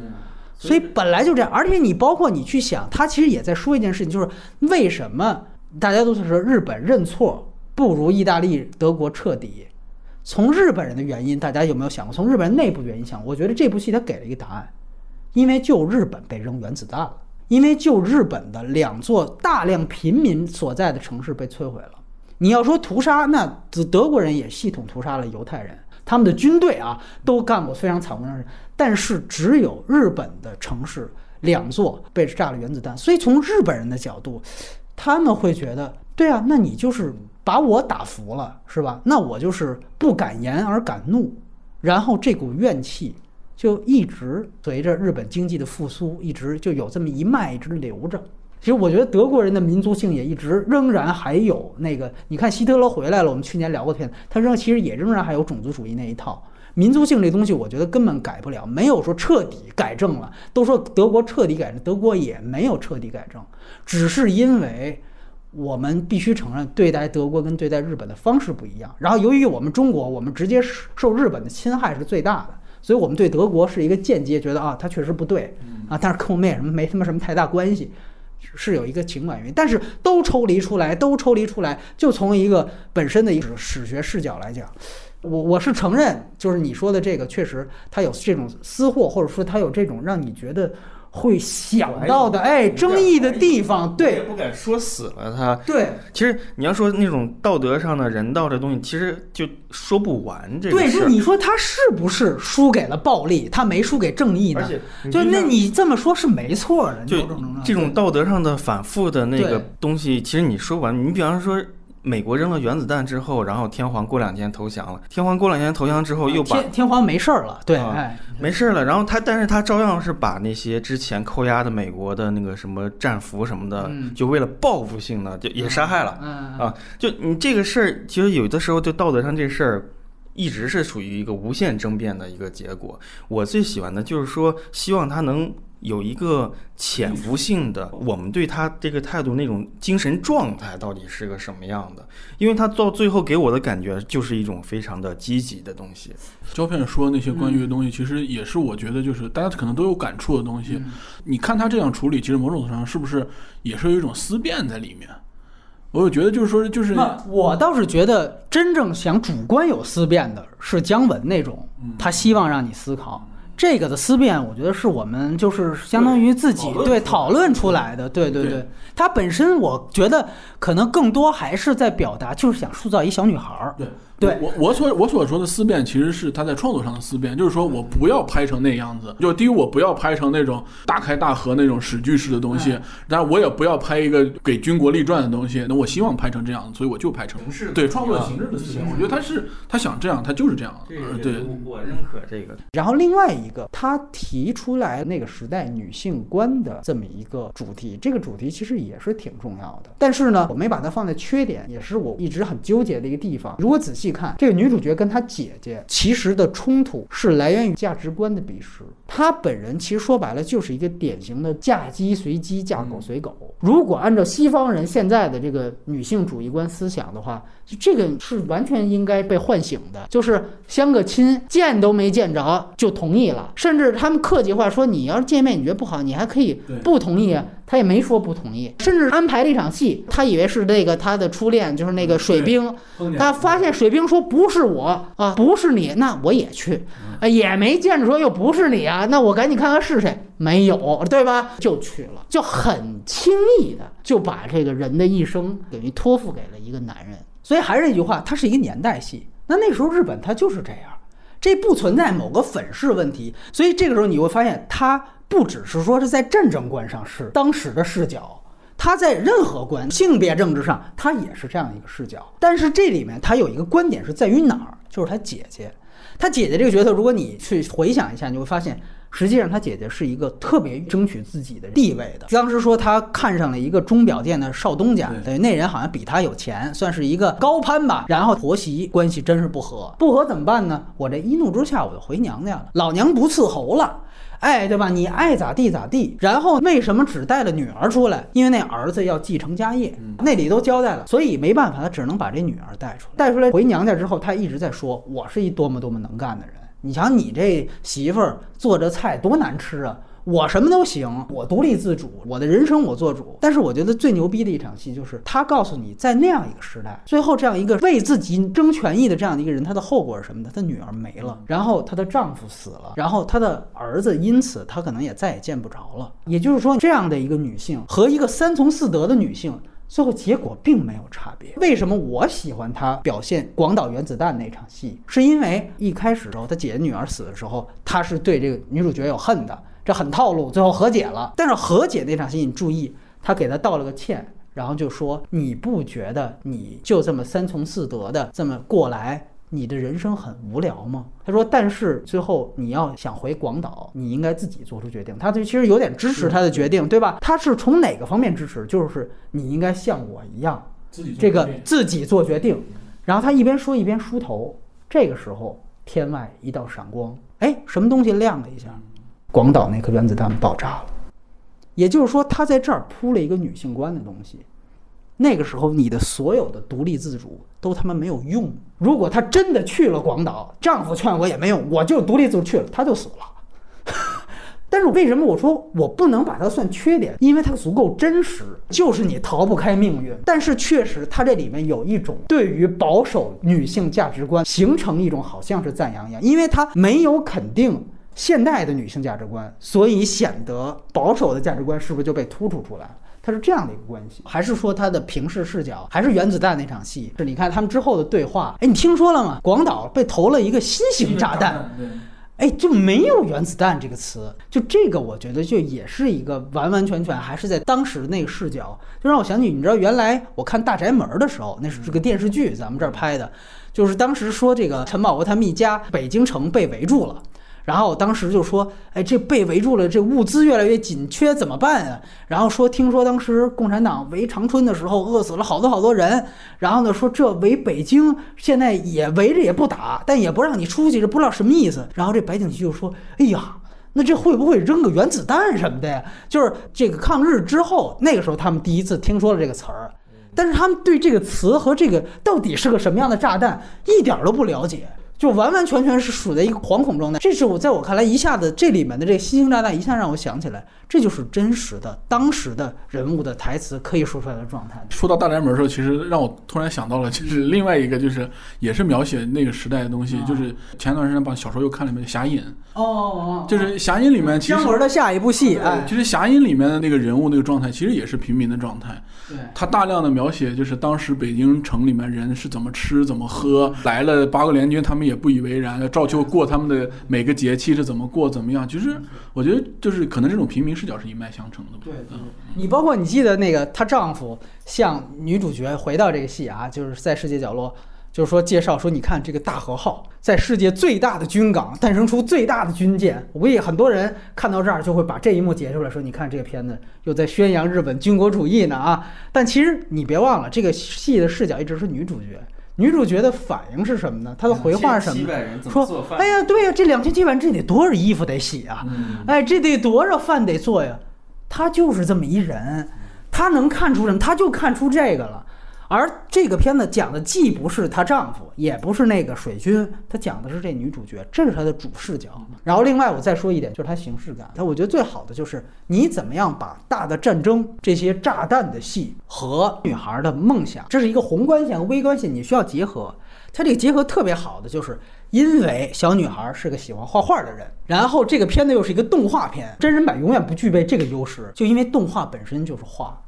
所以本来就这样，而且你包括你去想，他其实也在说一件事情，就是为什么大家都是说日本认错不如意大利、德国彻底？从日本人的原因，大家有没有想过？从日本人内部原因想，我觉得这部戏他给了一个答案。因为就日本被扔原子弹了，因为就日本的两座大量平民所在的城市被摧毁了。你要说屠杀，那德德国人也系统屠杀了犹太人，他们的军队啊都干过非常残酷的事。但是只有日本的城市两座被炸了原子弹，所以从日本人的角度，他们会觉得，对啊，那你就是把我打服了，是吧？那我就是不敢言而敢怒，然后这股怨气。就一直随着日本经济的复苏，一直就有这么一脉一直流着。其实我觉得德国人的民族性也一直仍然还有那个，你看希特勒回来了，我们去年聊过片，他仍其实也仍然还有种族主义那一套。民族性这东西，我觉得根本改不了，没有说彻底改正了。都说德国彻底改正，德国也没有彻底改正，只是因为我们必须承认，对待德国跟对待日本的方式不一样。然后由于我们中国，我们直接受日本的侵害是最大的。所以，我们对德国是一个间接觉得啊，他确实不对啊，但是跟我们也什么没他妈什么太大关系，是有一个情感原因。但是都抽离出来，都抽离出来，就从一个本身的一个史学视角来讲，我我是承认，就是你说的这个，确实他有这种私货，或者说他有这种让你觉得。会想到的，哎，争议的地方，对，不敢说死了他。对，其实你要说那种道德上的人道这东西，其实就说不完这个对，就你说他是不是输给了暴力？他没输给正义呢？就那你这么说，是没错的。就这种道德上的反复的那个东西，其实你说完，你比方说。美国扔了原子弹之后，然后天皇过两天投降了。天皇过两天投降之后，又把天天皇没事儿了，对，没事儿了。然后他，但是他照样是把那些之前扣押的美国的那个什么战俘什么的，就为了报复性的，就也杀害了。啊，就你这个事儿，其实有的时候就道德上这事儿，一直是处于一个无限争辩的一个结果。我最喜欢的就是说，希望他能。有一个潜伏性的，我们对他这个态度那种精神状态到底是个什么样的？因为他到最后给我的感觉就是一种非常的积极的东西。胶片说那些关于的东西，其实也是我觉得就是大家可能都有感触的东西。你看他这样处理，其实某种程度上是不是也是有一种思辨在里面？我有觉得就是说，就是我倒是觉得真正想主观有思辨的是姜文那种，他希望让你思考。这个的思辨，我觉得是我们就是相当于自己对讨论出来的，对对对。它本身，我觉得可能更多还是在表达，就是想塑造一小女孩儿。对。对我我所我所说的思辨，其实是他在创作上的思辨，就是说我不要拍成那样子，就第一我不要拍成那种大开大合那种史剧式的东西，但是我也不要拍一个给军国立传的东西，那我希望拍成这样，所以我就拍成对创作形式的思辨，我觉得他是他想这样，他就是这样，对，我认可这个。然后另外一个，他提出来那个时代女性观的这么一个主题，这个主题其实也是挺重要的，但是呢，我没把它放在缺点，也是我一直很纠结的一个地方。如果仔细。细看这个女主角跟她姐姐其实的冲突是来源于价值观的鄙视。她本人其实说白了就是一个典型的嫁鸡随鸡，嫁狗随狗。如果按照西方人现在的这个女性主义观思想的话，就这个是完全应该被唤醒的。就是相个亲，见都没见着就同意了，甚至他们客气话说，你要是见面你觉得不好，你还可以不同意。他也没说不同意，甚至安排了一场戏，他以为是那个他的初恋，就是那个水兵。他发现水兵说不是我啊，不是你，那我也去，啊也没见着说又不是你啊，那我赶紧看看是谁，没有，对吧？[LAUGHS] 就去了，就很轻易的就把这个人的一生等于托付给了一个男人。所以还是那句话，它是一个年代戏。那那时候日本它就是这样，这不存在某个粉饰问题，所以这个时候你会发现，它不只是说是在战争观上是当时的视角。它在任何关性别政治上，他也是这样一个视角。但是这里面他有一个观点是在于哪儿？就是他姐姐，他姐姐这个角色，如果你去回想一下，你会发现，实际上他姐姐是一个特别争取自己的地位的。当时说他看上了一个钟表店的少东家，对等于那人好像比他有钱，算是一个高攀吧。然后婆媳关系真是不和，不和怎么办呢？我这一怒之下我就回娘家了，老娘不伺候了。哎，对吧？你爱咋地咋地。然后为什么只带了女儿出来？因为那儿子要继承家业，那里都交代了，所以没办法，他只能把这女儿带出来。带出来回娘家之后，他一直在说：“我是一多么多么能干的人。你瞧你这媳妇儿做这菜多难吃啊！”我什么都行，我独立自主，我的人生我做主。但是我觉得最牛逼的一场戏就是他告诉你，在那样一个时代，最后这样一个为自己争权益的这样的一个人，他的后果是什么呢？他女儿没了，然后她的丈夫死了，然后她的儿子因此她可能也再也见不着了。也就是说，这样的一个女性和一个三从四德的女性。最后结果并没有差别。为什么我喜欢她表现广岛原子弹那场戏？是因为一开始的时候，她姐姐女儿死的时候，她是对这个女主角有恨的，这很套路。最后和解了，但是和解那场戏，你注意，他给他道了个歉，然后就说：“你不觉得你就这么三从四德的这么过来？”你的人生很无聊吗？他说，但是最后你要想回广岛，你应该自己做出决定。他就其实有点支持他的决定，对吧？他是从哪个方面支持？就是你应该像我一样，这个自己做决定。然后他一边说一边梳头。这个时候，天外一道闪光，哎，什么东西亮了一下？广岛那颗原子弹爆炸了。也就是说，他在这儿铺了一个女性观的东西。那个时候，你的所有的独立自主都他妈没有用。如果她真的去了广岛，丈夫劝我也没用，我就独立自主去了，她就死了。[LAUGHS] 但是为什么我说我不能把它算缺点？因为它足够真实，就是你逃不开命运。但是确实，它这里面有一种对于保守女性价值观形成一种好像是赞扬一样，因为它没有肯定现代的女性价值观，所以显得保守的价值观是不是就被突出出来了？它是这样的一个关系，还是说它的平视视角，还是原子弹那场戏？是你看他们之后的对话，哎，你听说了吗？广岛被投了一个新型炸弹，对 [LAUGHS] 哎，就没有原子弹这个词，就这个我觉得就也是一个完完全全还是在当时那个视角，就让我想起，你知道原来我看《大宅门》的时候，那是这个电视剧，咱们这儿拍的，就是当时说这个陈宝国他们一家北京城被围住了。然后我当时就说，哎，这被围住了，这物资越来越紧缺，怎么办啊？然后说，听说当时共产党围长春的时候，饿死了好多好多人。然后呢，说这围北京，现在也围着也不打，但也不让你出去，这不知道什么意思。然后这白景琦就说，哎呀。那这会不会扔个原子弹什么的呀？就是这个抗日之后，那个时候他们第一次听说了这个词儿，但是他们对这个词和这个到底是个什么样的炸弹一点儿都不了解。就完完全全是处在一个惶恐状态，这是我在我看来一下子这里面的这个新型炸弹一下让我想起来，这就是真实的当时的人物的台词可以说出来的状态。说到大宅门的时候，其实让我突然想到了，就是另外一个，就是也是描写那个时代的东西，就是前段时间把小说又看了一遍《侠隐》，哦哦哦就是《侠隐》里面其实姜文的下一部戏，哎，其实《侠隐》里面的那个人物那个状态，其实也是平民的状态。对，他大量的描写就是当时北京城里面人是怎么吃怎么喝，来了八国联军，他们也不以为然，照旧过他们的每个节气是怎么过怎么样。其实我觉得就是可能这种平民视角是一脉相承的吧。对对嗯你包括你记得那个她丈夫向女主角回到这个戏啊，就是在世界角落，就是说介绍说，你看这个大和号在世界最大的军港诞生出最大的军舰。我估计很多人看到这儿就会把这一幕截出来，说你看这个片子又在宣扬日本军国主义呢啊！但其实你别忘了，这个戏的视角一直是女主角。女主角的反应是什么呢？她的回话是什么说：“饭？哎呀，对呀，这两千七百人这得多少衣服得洗啊？嗯哎，这得多少饭得做呀？她就是这么一人，她能看出什么？她就看出这个了。而这个片子讲的既不是她丈夫，也不是那个水军，她讲的是这女主角，这是她的主视角。然后另外我再说一点，就是她形式感。但我觉得最好的就是你怎么样把大的战争这些炸弹的戏和女孩的梦想，这是一个宏观性和微观性，你需要结合。它这个结合特别好的就是。因为小女孩是个喜欢画画的人，然后这个片子又是一个动画片，真人版永远不具备这个优势，就因为动画本身就是画，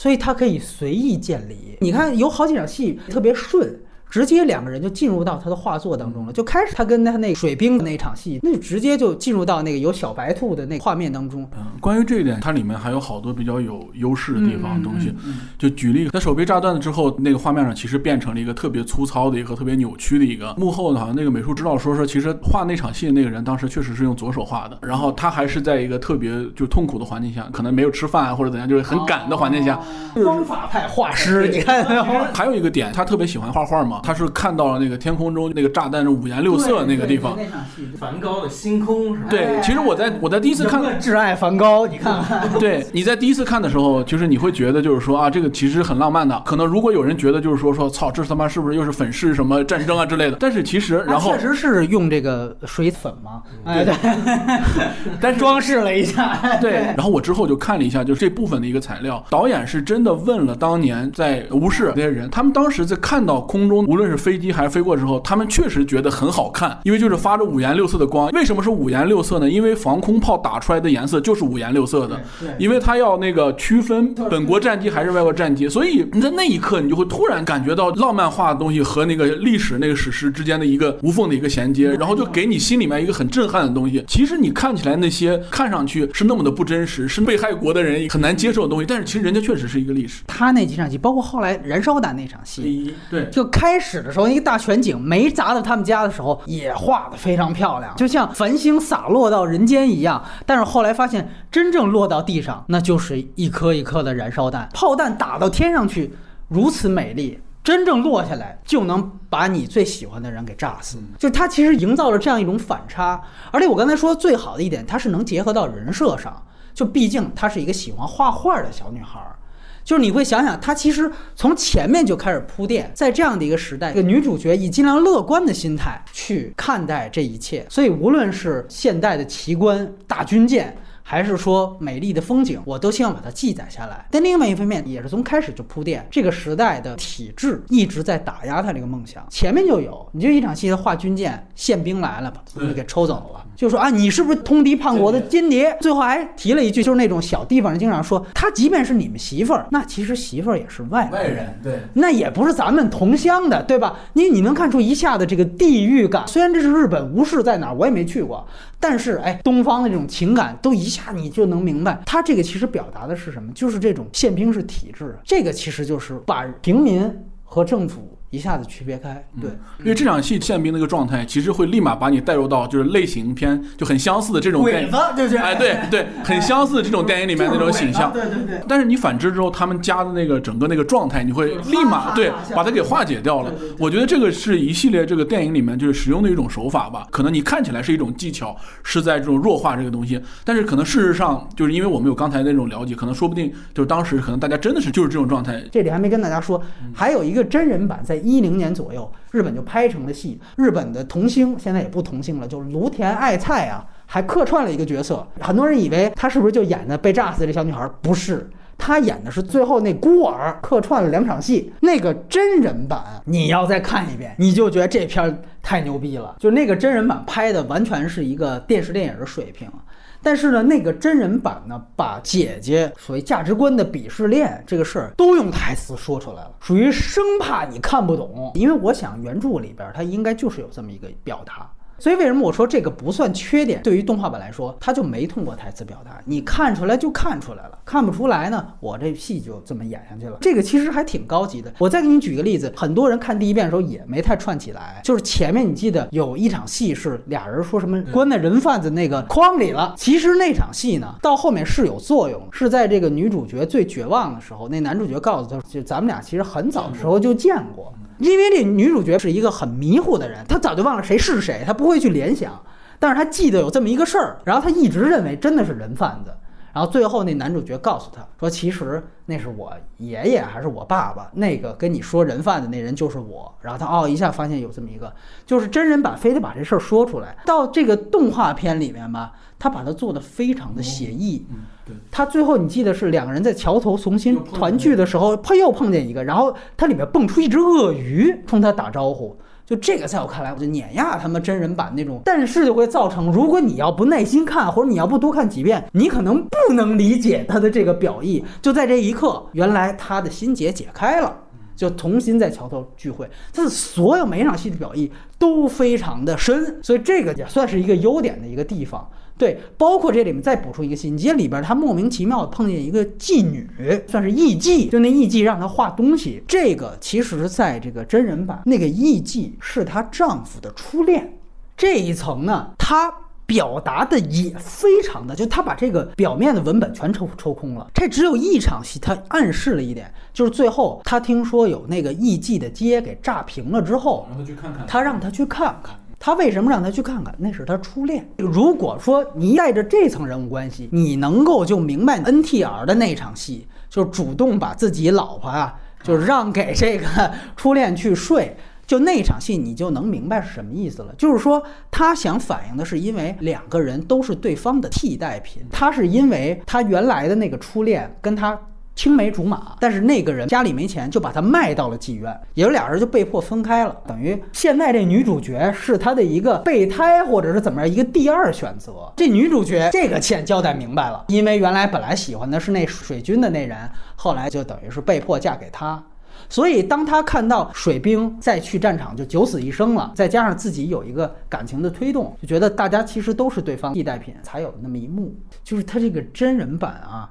所以他可以随意建立。你看有好几场戏特别顺，直接两个人就进入到他的画作当中了，就开始他跟他那水兵的那场戏，那就直接就进入到那个有小白兔的那个画面当中。嗯，关于这一点，它里面还有好多比较有优势的地方嗯东西。就举例，他手被炸断了之后，那个画面上其实变成了一个特别粗糙的一个特别扭曲的一个。幕后呢，好像那个美术指导说说，其实画那场戏的那个人当时确实是用左手画的，然后他还是在一个特别就痛苦的环境下，可能没有吃饭啊或者怎样，就是很赶的环境下。方法派画师，你看没有？还有一个点，他特别喜欢画画嘛，他是看到了那个天空中那个炸弹是五颜六色那个地方。那场戏，梵高的星空是吧？对，其实我在我在第一次看挚爱梵高，你看看。[LAUGHS] 对，你在第一次看的时候，就是你会觉得就是说啊，这个其实很浪漫的。可能如果有人觉得就是说说操，这他妈是不是又是粉饰什么战争啊之类的？但是其实，然后确实是用这个水粉嘛，哎对，但是装饰了一下，对，然后我之后就看了一下，就是这部分的一个材料，导演是真的问了当年在无视那些人，他们当时在看到空中无论是飞机还是飞过之后，他们确实觉得很好看，因为就是发着五颜六色的光。为什么是五颜六色呢？因为防空炮打出来的颜色就是五颜六色的，因为它要那个区分本国战机还是外国战机，所以你在那一刻你就会突然感觉到浪漫化的东西和那个历史那个史诗之间的一个无缝的一个衔接，然后就给你心里面一个很震撼的东西。其实你看起来那些看上去是那么的不真实，是被害国的人很难接受的东西，但是其实人家确实是一个历史。他那几场戏，包括后来燃烧弹那场戏，对，就开始的时候，一个大全景没砸到他们家的时候，也画的非常漂亮，就像繁星洒落到人间一样。但是后来发现，真正落到地上，那就是一颗一颗的燃烧弹，炮弹打到天上去，如此美丽。真正落下来就能把你最喜欢的人给炸死，就是它其实营造了这样一种反差。而且我刚才说最好的一点，它是能结合到人设上，就毕竟她是一个喜欢画画的小女孩儿。就是你会想想，他其实从前面就开始铺垫，在这样的一个时代，这个女主角以尽量乐观的心态去看待这一切，所以无论是现代的奇观、大军舰。还是说美丽的风景，我都希望把它记载下来。但另外一方面，也是从开始就铺垫，这个时代的体制一直在打压他这个梦想。前面就有，你就一场戏，他画军舰，宪兵来了，把东西给抽走了，就说啊，你是不是通敌叛国的间谍？最后还提了一句，就是那种小地方人经常说，他即便是你们媳妇儿，那其实媳妇儿也是外外人。对，那也不是咱们同乡的，对吧？你你能看出一下的这个地域感。虽然这是日本，无视在哪儿我也没去过，但是哎，东方的这种情感都一下你就能明白，他这个其实表达的是什么？就是这种宪兵式体制，这个其实就是把平民和政府一下子区别开。对，因为这场戏宪兵那个状态，其实会立马把你带入到就是类型片就很相似的这种电影，对不对？哎，对对，[LAUGHS] 很相似的这种电影里面那种形象。[LAUGHS] 对对对。但是你反之之后，他们加的那个整个那个状态，你会立马对把它给化解掉了。我觉得这个是一系列这个电影里面就是使用的一种手法吧。可能你看起来是一种技巧，是在这种弱化这个东西，但是可能事实上就是因为我们有刚才那种了解，可能说不定就是当时可能大家真的是就是这种状态。这里还没跟大家说，还有一个真人版，在一零年左右，日本就拍成了戏。日本的童星现在也不童星了，就是芦田爱菜啊，还客串了一个角色。很多人以为她是不是就演的被炸死的这小女孩？不是。她演的是最后那孤儿，客串了两场戏。那个真人版，你要再看一遍，你就觉得这片太牛逼了。就那个真人版拍的完全是一个电视电影的水平。但是呢，那个真人版呢，把姐姐所谓价值观的鄙视链这个事儿都用台词说出来了，属于生怕你看不懂。因为我想原著里边它应该就是有这么一个表达。所以为什么我说这个不算缺点？对于动画版来说，它就没通过台词表达，你看出来就看出来了，看不出来呢，我这戏就这么演下去了。这个其实还挺高级的。我再给你举个例子，很多人看第一遍的时候也没太串起来，就是前面你记得有一场戏是俩人说什么关在人贩子那个筐里了，其实那场戏呢到后面是有作用，是在这个女主角最绝望的时候，那男主角告诉她，就咱们俩其实很早的时候就见过。因为这女主角是一个很迷糊的人，她早就忘了谁是谁，她不会去联想，但是她记得有这么一个事儿，然后她一直认为真的是人贩子，然后最后那男主角告诉他说，其实那是我爷爷还是我爸爸，那个跟你说人贩子那人就是我，然后他哦一下发现有这么一个，就是真人版非得把这事儿说出来，到这个动画片里面吧，他把它做的非常的写意，嗯，对。他最后你记得是两个人在桥头重新团聚的时候，碰又碰见一个，然后它里面蹦出一只鳄鱼冲他打招呼。就这个，在我看来，我就碾压他们真人版那种，但是就会造成，如果你要不耐心看，或者你要不多看几遍，你可能不能理解他的这个表意。就在这一刻，原来他的心结解开了。就重新在桥头聚会。他的所有每一场戏的表意都非常的深，所以这个也算是一个优点的一个地方。对，包括这里面再补充一个细节，里边他莫名其妙碰见一个妓女，算是艺妓，就那艺妓让他画东西。这个其实在这个真人版，那个艺妓是她丈夫的初恋。这一层呢，他表达的也非常的，就他把这个表面的文本全抽抽空了。这只有一场戏，他暗示了一点，就是最后他听说有那个艺妓的街给炸平了之后，让他去看看。他让他去看看。他为什么让他去看看？那是他初恋。如果说你带着这层人物关系，你能够就明白 NTR 的那场戏，就主动把自己老婆啊，就让给这个初恋去睡，就那场戏，你就能明白是什么意思了。就是说，他想反映的是，因为两个人都是对方的替代品，他是因为他原来的那个初恋跟他。青梅竹马，但是那个人家里没钱，就把他卖到了妓院，也就俩人就被迫分开了。等于现在这女主角是他的一个备胎，或者是怎么样一个第二选择。这女主角这个欠交代明白了，因为原来本来喜欢的是那水军的那人，后来就等于是被迫嫁给他。所以当他看到水兵再去战场就九死一生了，再加上自己有一个感情的推动，就觉得大家其实都是对方替代品，才有那么一幕。就是他这个真人版啊。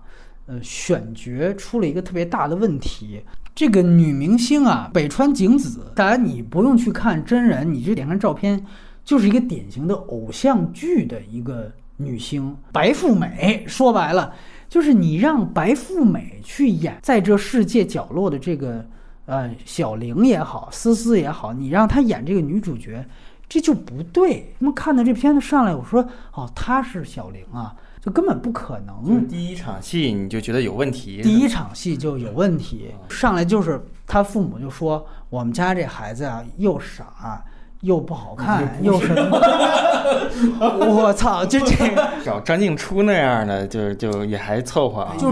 呃，选角出了一个特别大的问题。这个女明星啊，北川景子，当然你不用去看真人，你就点看照片，就是一个典型的偶像剧的一个女星，白富美。说白了，就是你让白富美去演在这世界角落的这个呃小玲也好，思思也好，你让她演这个女主角，这就不对。那么看到这片子上来，我说哦，她是小玲啊。就根本不可能。第一场戏你就觉得有问题，第一场戏就有问题，[LAUGHS] 上来就是他父母就说我们家这孩子啊又傻又不好看又什么，[LAUGHS] 我操！就这 [LAUGHS] 找张静初那样的就就也还凑合啊，就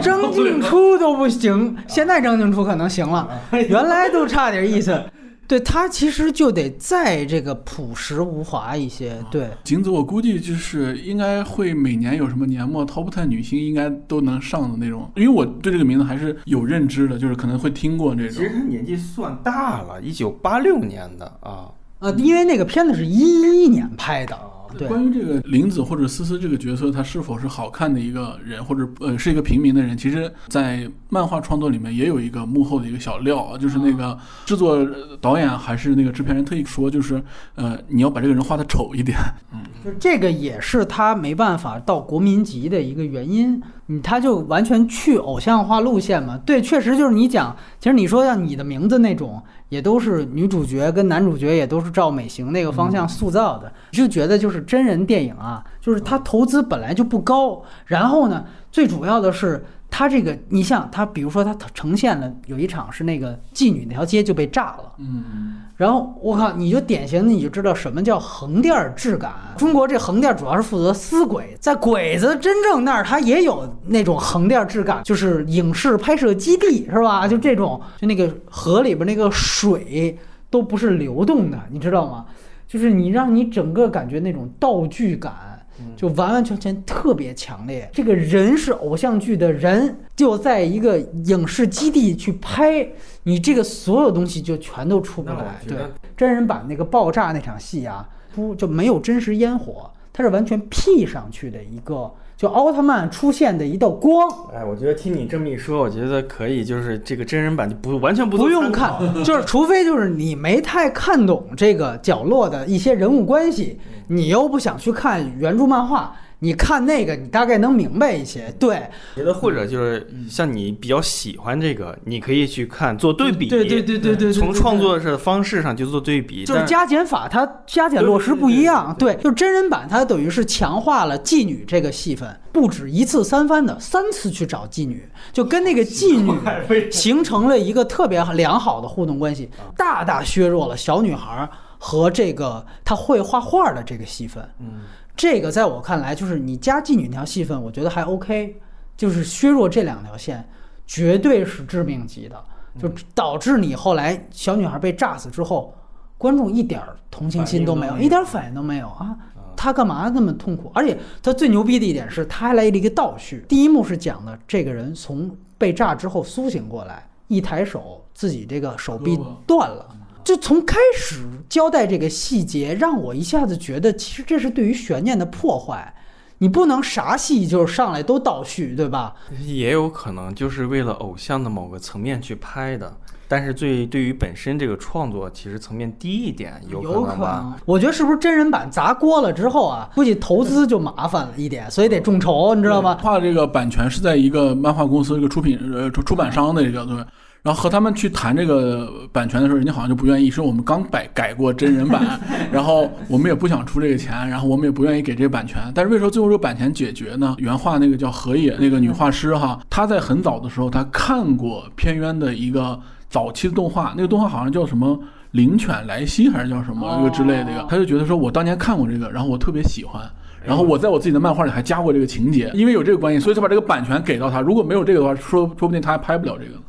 张静初都不行，现在张静初可能行了，原来都差点意思。对他其实就得再这个朴实无华一些。对，景子我估计就是应该会每年有什么年末 Top Ten 女星应该都能上的那种，因为我对这个名字还是有认知的，就是可能会听过这种。其实他年纪算大了，一九八六年的啊啊，因为那个片子是一一年拍的。关于这个林子或者思思这个角色，他是否是好看的一个人，或者呃是一个平民的人，其实，在漫画创作里面也有一个幕后的一个小料啊，就是那个制作导演还是那个制片人特意说，就是呃你要把这个人画的丑一点，嗯，就这个也是他没办法到国民级的一个原因，你他就完全去偶像化路线嘛，对，确实就是你讲，其实你说像你的名字那种。也都是女主角跟男主角也都是照美型那个方向塑造的，就觉得就是真人电影啊，就是它投资本来就不高，然后呢，最主要的是。他这个，你像他，比如说他呈现了有一场是那个妓女那条街就被炸了，嗯，然后我靠，你就典型的你就知道什么叫横店质感。中国这横店主要是负责撕鬼，在鬼子真正那儿，他也有那种横店质感，就是影视拍摄基地是吧？就这种，就那个河里边那个水都不是流动的，你知道吗？就是你让你整个感觉那种道具感。就完完全全特别强烈，这个人是偶像剧的人，就在一个影视基地去拍，你这个所有东西就全都出不来。对，真人版那个爆炸那场戏啊，不就没有真实烟火，它是完全 P 上去的一个，就奥特曼出现的一道光。哎，我觉得听你这么一说，我觉得可以，就是这个真人版就不完全不用看，就是除非就是你没太看懂这个角落的一些人物关系。你又不想去看原著漫画，你看那个，你大概能明白一些。对，觉得或者就是像你比较喜欢这个，你可以去看做对比。对对对对对，从创作的方式上去做对比。就是加减法，它加减落实不一样。对，就真人版，它等于是强化了妓女这个戏份，不止一次三番的三次去找妓女，就跟那个妓女形成了一个特别良好的互动关系，大大削弱了小女孩。和这个他会画画的这个戏份，嗯，这个在我看来就是你加妓女那条戏份，我觉得还 OK，就是削弱这两条线，绝对是致命级的，就导致你后来小女孩被炸死之后，观众一点同情心都没有，一点反应都没有啊，他干嘛那么痛苦？而且他最牛逼的一点是，他还来了一个倒叙，第一幕是讲的这个人从被炸之后苏醒过来，一抬手。自己这个手臂断了。就从开始交代这个细节，让我一下子觉得，其实这是对于悬念的破坏。你不能啥戏就是上来都倒叙，对吧？也有可能就是为了偶像的某个层面去拍的，但是对对于本身这个创作，其实层面低一点，有可能吧？能。我觉得是不是真人版砸锅了之后啊，估计投资就麻烦了一点，所以得众筹，你知道吗？画这个版权是在一个漫画公司这个出品呃出出版商的一个对。然后和他们去谈这个版权的时候，人家好像就不愿意，说我们刚改改过真人版，[LAUGHS] 然后我们也不想出这个钱，然后我们也不愿意给这个版权。但是为什么最后这个版权解决呢？原画那个叫河野那个女画师哈，她在很早的时候，她看过片渊的一个早期的动画，那个动画好像叫什么《灵犬莱西》还是叫什么一个之类的这个，她就觉得说我当年看过这个，然后我特别喜欢。然后我在我自己的漫画里还加过这个情节，因为有这个关系，所以才把这个版权给到他。如果没有这个的话，说说不定他还拍不了这个呢。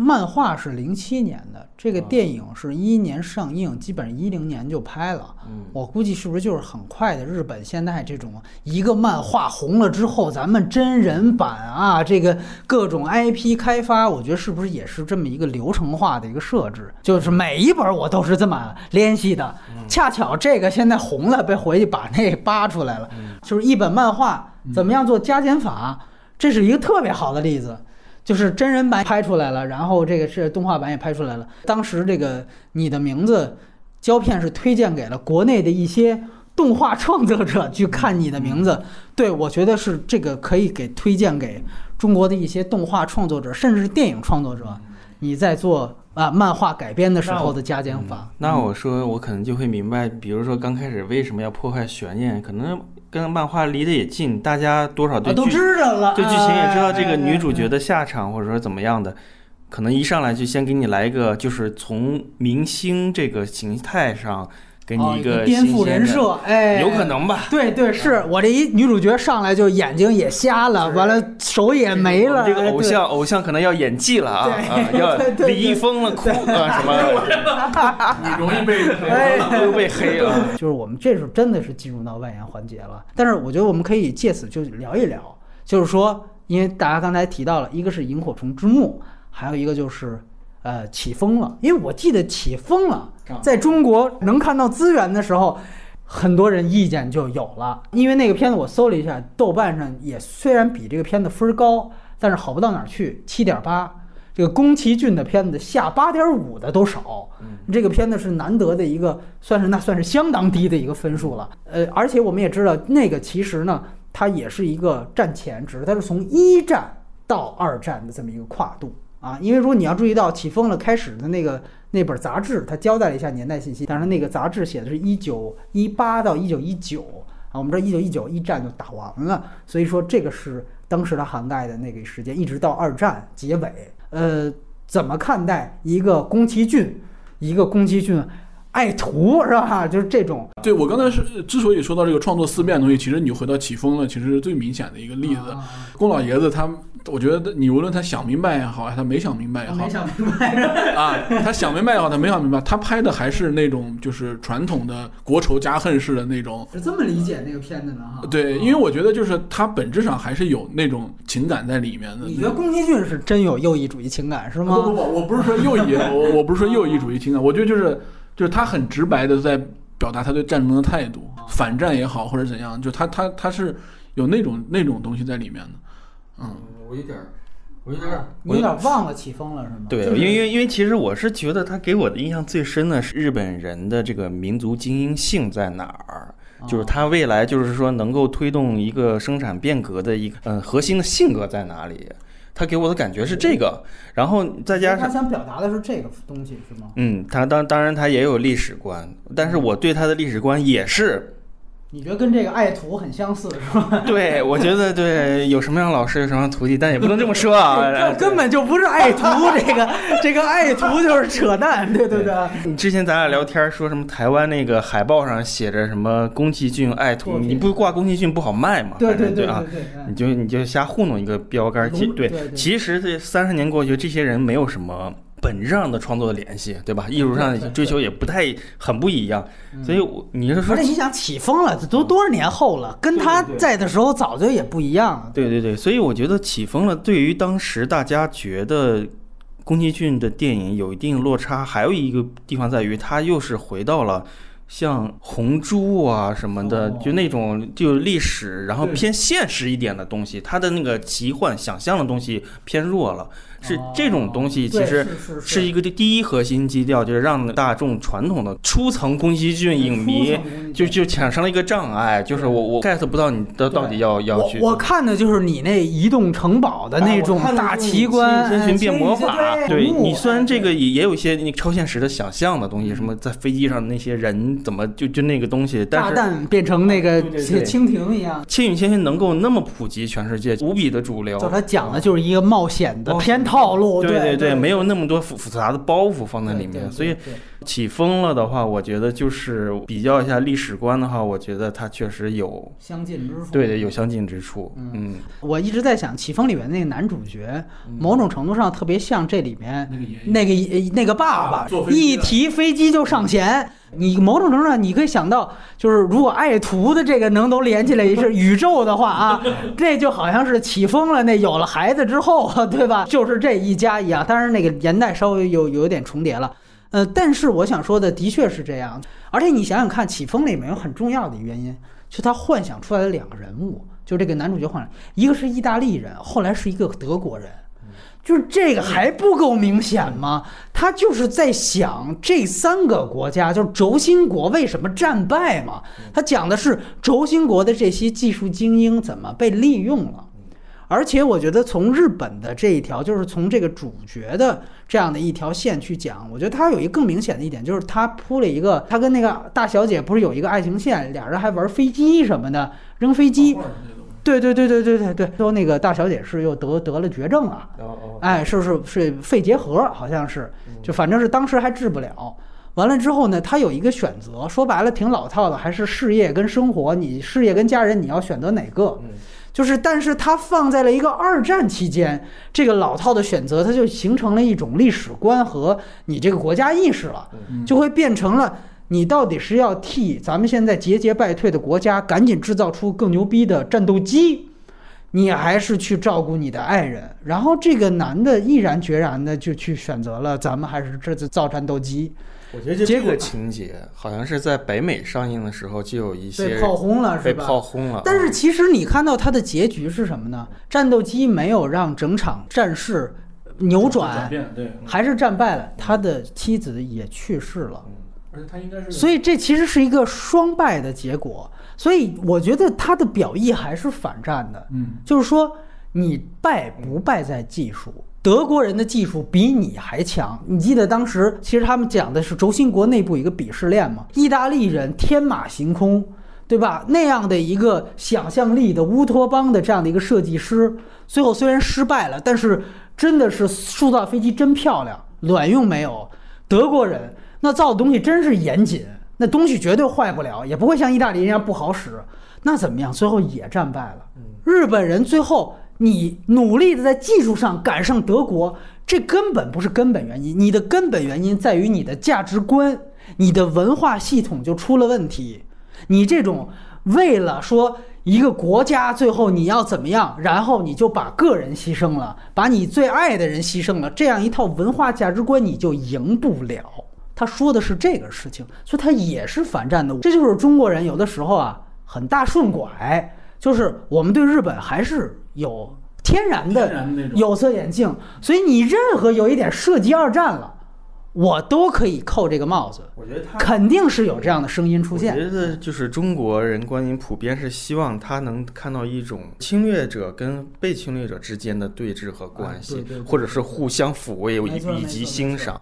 漫画是零七年的，这个电影是一一年上映，基本上一零年就拍了。我估计是不是就是很快的？日本现在这种一个漫画红了之后，咱们真人版啊，这个各种 IP 开发，我觉得是不是也是这么一个流程化的一个设置？就是每一本我都是这么联系的。恰巧这个现在红了，被回去把那扒出来了，就是一本漫画怎么样做加减法，这是一个特别好的例子。就是真人版拍出来了，然后这个是动画版也拍出来了。当时这个你的名字胶片是推荐给了国内的一些动画创作者去看你的名字，对我觉得是这个可以给推荐给中国的一些动画创作者，甚至是电影创作者。你在做啊漫画改编的时候的加减法，那我说我可能就会明白，比如说刚开始为什么要破坏悬念，可能。跟漫画离得也近，大家多少对都知道了，对剧情也知道这个女主角的下场，或者说怎么样的，可能一上来就先给你来一个，就是从明星这个形态上。给你一个颠覆人设，哎，有可能吧？对对，是我这一女主角上来就眼睛也瞎了，完了手也没了。这个偶像偶像可能要演技了啊，要李易峰了哭啊什么？[LAUGHS] 你容易被又 [LAUGHS] 被黑了。就是我们这时候真的是进入到外延环节了，但是我觉得我们可以借此就聊一聊，就是说，因为大家刚才提到了一个是萤火虫之墓，还有一个就是呃起风了，因为我记得起风了。在中国能看到资源的时候，很多人意见就有了。因为那个片子我搜了一下，豆瓣上也虽然比这个片子分高，但是好不到哪儿去，七点八。这个宫崎骏的片子下八点五的都少。这个片子是难得的一个，算是那算是相当低的一个分数了。呃，而且我们也知道，那个其实呢，它也是一个战前，只是它是从一战到二战的这么一个跨度啊。因为如果你要注意到起风了开始的那个。那本杂志，他交代了一下年代信息，但是那个杂志写的是一九一八到一九一九啊，我们这一九一九一战就打完了，所以说这个是当时它涵盖的那个时间，一直到二战结尾。呃，怎么看待一个宫崎骏，一个宫崎骏爱徒是吧？就是这种。对我刚才是之所以说到这个创作思辨的东西，其实你回到起风了，其实是最明显的一个例子，宫老爷子他。我觉得你无论他想明白也好，他没想明白也好，没想明白啊，他想明白也好，他没想明白，他拍的还是那种就是传统的国仇家恨式的那种。是这么理解那个片子呢？哈，对，因为我觉得就是他本质上还是有那种情感在里面的。你觉得宫崎骏是真有右翼主义情感是吗？不不不，我不是说右翼，我我不是说右翼主义情感，我觉得就是就是他很直白的在表达他对战争的态度，反战也好或者怎样，就他他他是有那种那种东西在里面的。嗯，我有点。我有点，你有点忘了起风了是吗？对，因为因为因为其实我是觉得他给我的印象最深的是日本人的这个民族精英性在哪儿，就是他未来就是说能够推动一个生产变革的一个嗯核心的性格在哪里？他给我的感觉是这个，然后再加上他想表达的是这个东西是吗？嗯，他当当然他也有历史观，但是我对他的历史观也是。你觉得跟这个爱徒很相似是吧？对，我觉得对，有什么样老师有什么样徒弟，但也不能这么说啊。[LAUGHS] 这根本就不是爱徒，[LAUGHS] 这个这个爱徒就是扯淡，对对对。你之前咱俩聊天说什么台湾那个海报上写着什么宫崎骏爱徒，你不挂宫崎骏不好卖嘛？对对对啊，你就你就瞎糊弄一个标杆。其对，其实这三十年过去，这些人没有什么。本质上的创作的联系，对吧？艺术上的追求也不太很不一样，所以你是说，你想起风了，这都多少年后了，跟他在的时候早就也不一样了。对对对，所以我觉得起风了，对于当时大家觉得宫崎骏的电影有一定落差，还有一个地方在于，他又是回到了。像红猪啊什么的，就那种就历史，然后偏现实一点的东西，它的那个奇幻想象的东西偏弱了。是这种东西，其实是一个第一核心基调，就是让大众传统的初层宫崎骏影迷就就产生了一个障碍，就是我我 get 不到你的到底要要去。我看的就是你那移动城堡的那种大奇观，千寻变魔法。对你虽然这个也也有一些那超现实的想象的东西，什么在飞机上那些人怎么就就那个东西，炸弹变成那个蜻蜓一样。千与千寻能够那么普及全世界，无比的主流。就它讲的就是一个冒险的偏。套路对对对，没有那么多复复杂的包袱放在里面，所以起风了的话，我觉得就是比较一下历史观的话，我觉得它确实有相近之处。对对，有相近之处。嗯，我一直在想，起风里面那个男主角，某种程度上特别像这里面那个那个爸爸，一提飞机就上弦。你某种程度上，你可以想到，就是如果爱徒的这个能都连起来是宇宙的话啊，这就好像是起风了，那有了孩子之后，对吧？就是这一家一样。当然，那个年代稍微有有点重叠了，呃，但是我想说的的确是这样。而且你想想看，起风里面有很重要的原因，就他幻想出来的两个人物，就这个男主角幻想，一个是意大利人，后来是一个德国人。就是这个还不够明显吗？他就是在想这三个国家，就是轴心国为什么战败嘛？他讲的是轴心国的这些技术精英怎么被利用了。而且我觉得从日本的这一条，就是从这个主角的这样的一条线去讲，我觉得他有一个更明显的一点，就是他铺了一个，他跟那个大小姐不是有一个爱情线，俩人还玩飞机什么的，扔飞机。对对对对对对对，说那个大小姐是又得得了绝症了，哎，是是是肺结核，好像是，就反正是当时还治不了。完了之后呢，他有一个选择，说白了挺老套的，还是事业跟生活，你事业跟家人你要选择哪个？就是，但是它放在了一个二战期间，这个老套的选择，它就形成了一种历史观和你这个国家意识了，就会变成了。你到底是要替咱们现在节节败退的国家赶紧制造出更牛逼的战斗机，你还是去照顾你的爱人？然后这个男的毅然决然的就去选择了咱们还是这次造战斗机。我觉得这个情节好像是在北美上映的时候就有一些被炮轰了，被炮轰了。但是其实你看到它的结局是什么呢？战斗机没有让整场战事扭转，对，还是战败了。他的妻子也去世了。他应该是，所以这其实是一个双败的结果。所以我觉得他的表意还是反战的，嗯，就是说你败不败在技术，德国人的技术比你还强。你记得当时其实他们讲的是轴心国内部一个鄙视链吗？意大利人天马行空，对吧？那样的一个想象力的乌托邦的这样的一个设计师，最后虽然失败了，但是真的是塑造飞机真漂亮，卵用没有？德国人。那造的东西真是严谨，那东西绝对坏不了，也不会像意大利人一样不好使。那怎么样？最后也战败了。日本人最后你努力的在技术上赶上德国，这根本不是根本原因。你的根本原因在于你的价值观，你的文化系统就出了问题。你这种为了说一个国家最后你要怎么样，然后你就把个人牺牲了，把你最爱的人牺牲了，这样一套文化价值观你就赢不了。他说的是这个事情，所以他也是反战的。这就是中国人有的时候啊，很大顺拐，就是我们对日本还是有天然的有色眼镜。所以你任何有一点涉及二战了，我都可以扣这个帽子。我觉得他肯定是有这样的声音出现。我觉得就是中国人观影普遍是希望他能看到一种侵略者跟被侵略者之间的对峙和关系，或者是互相抚慰以及欣赏。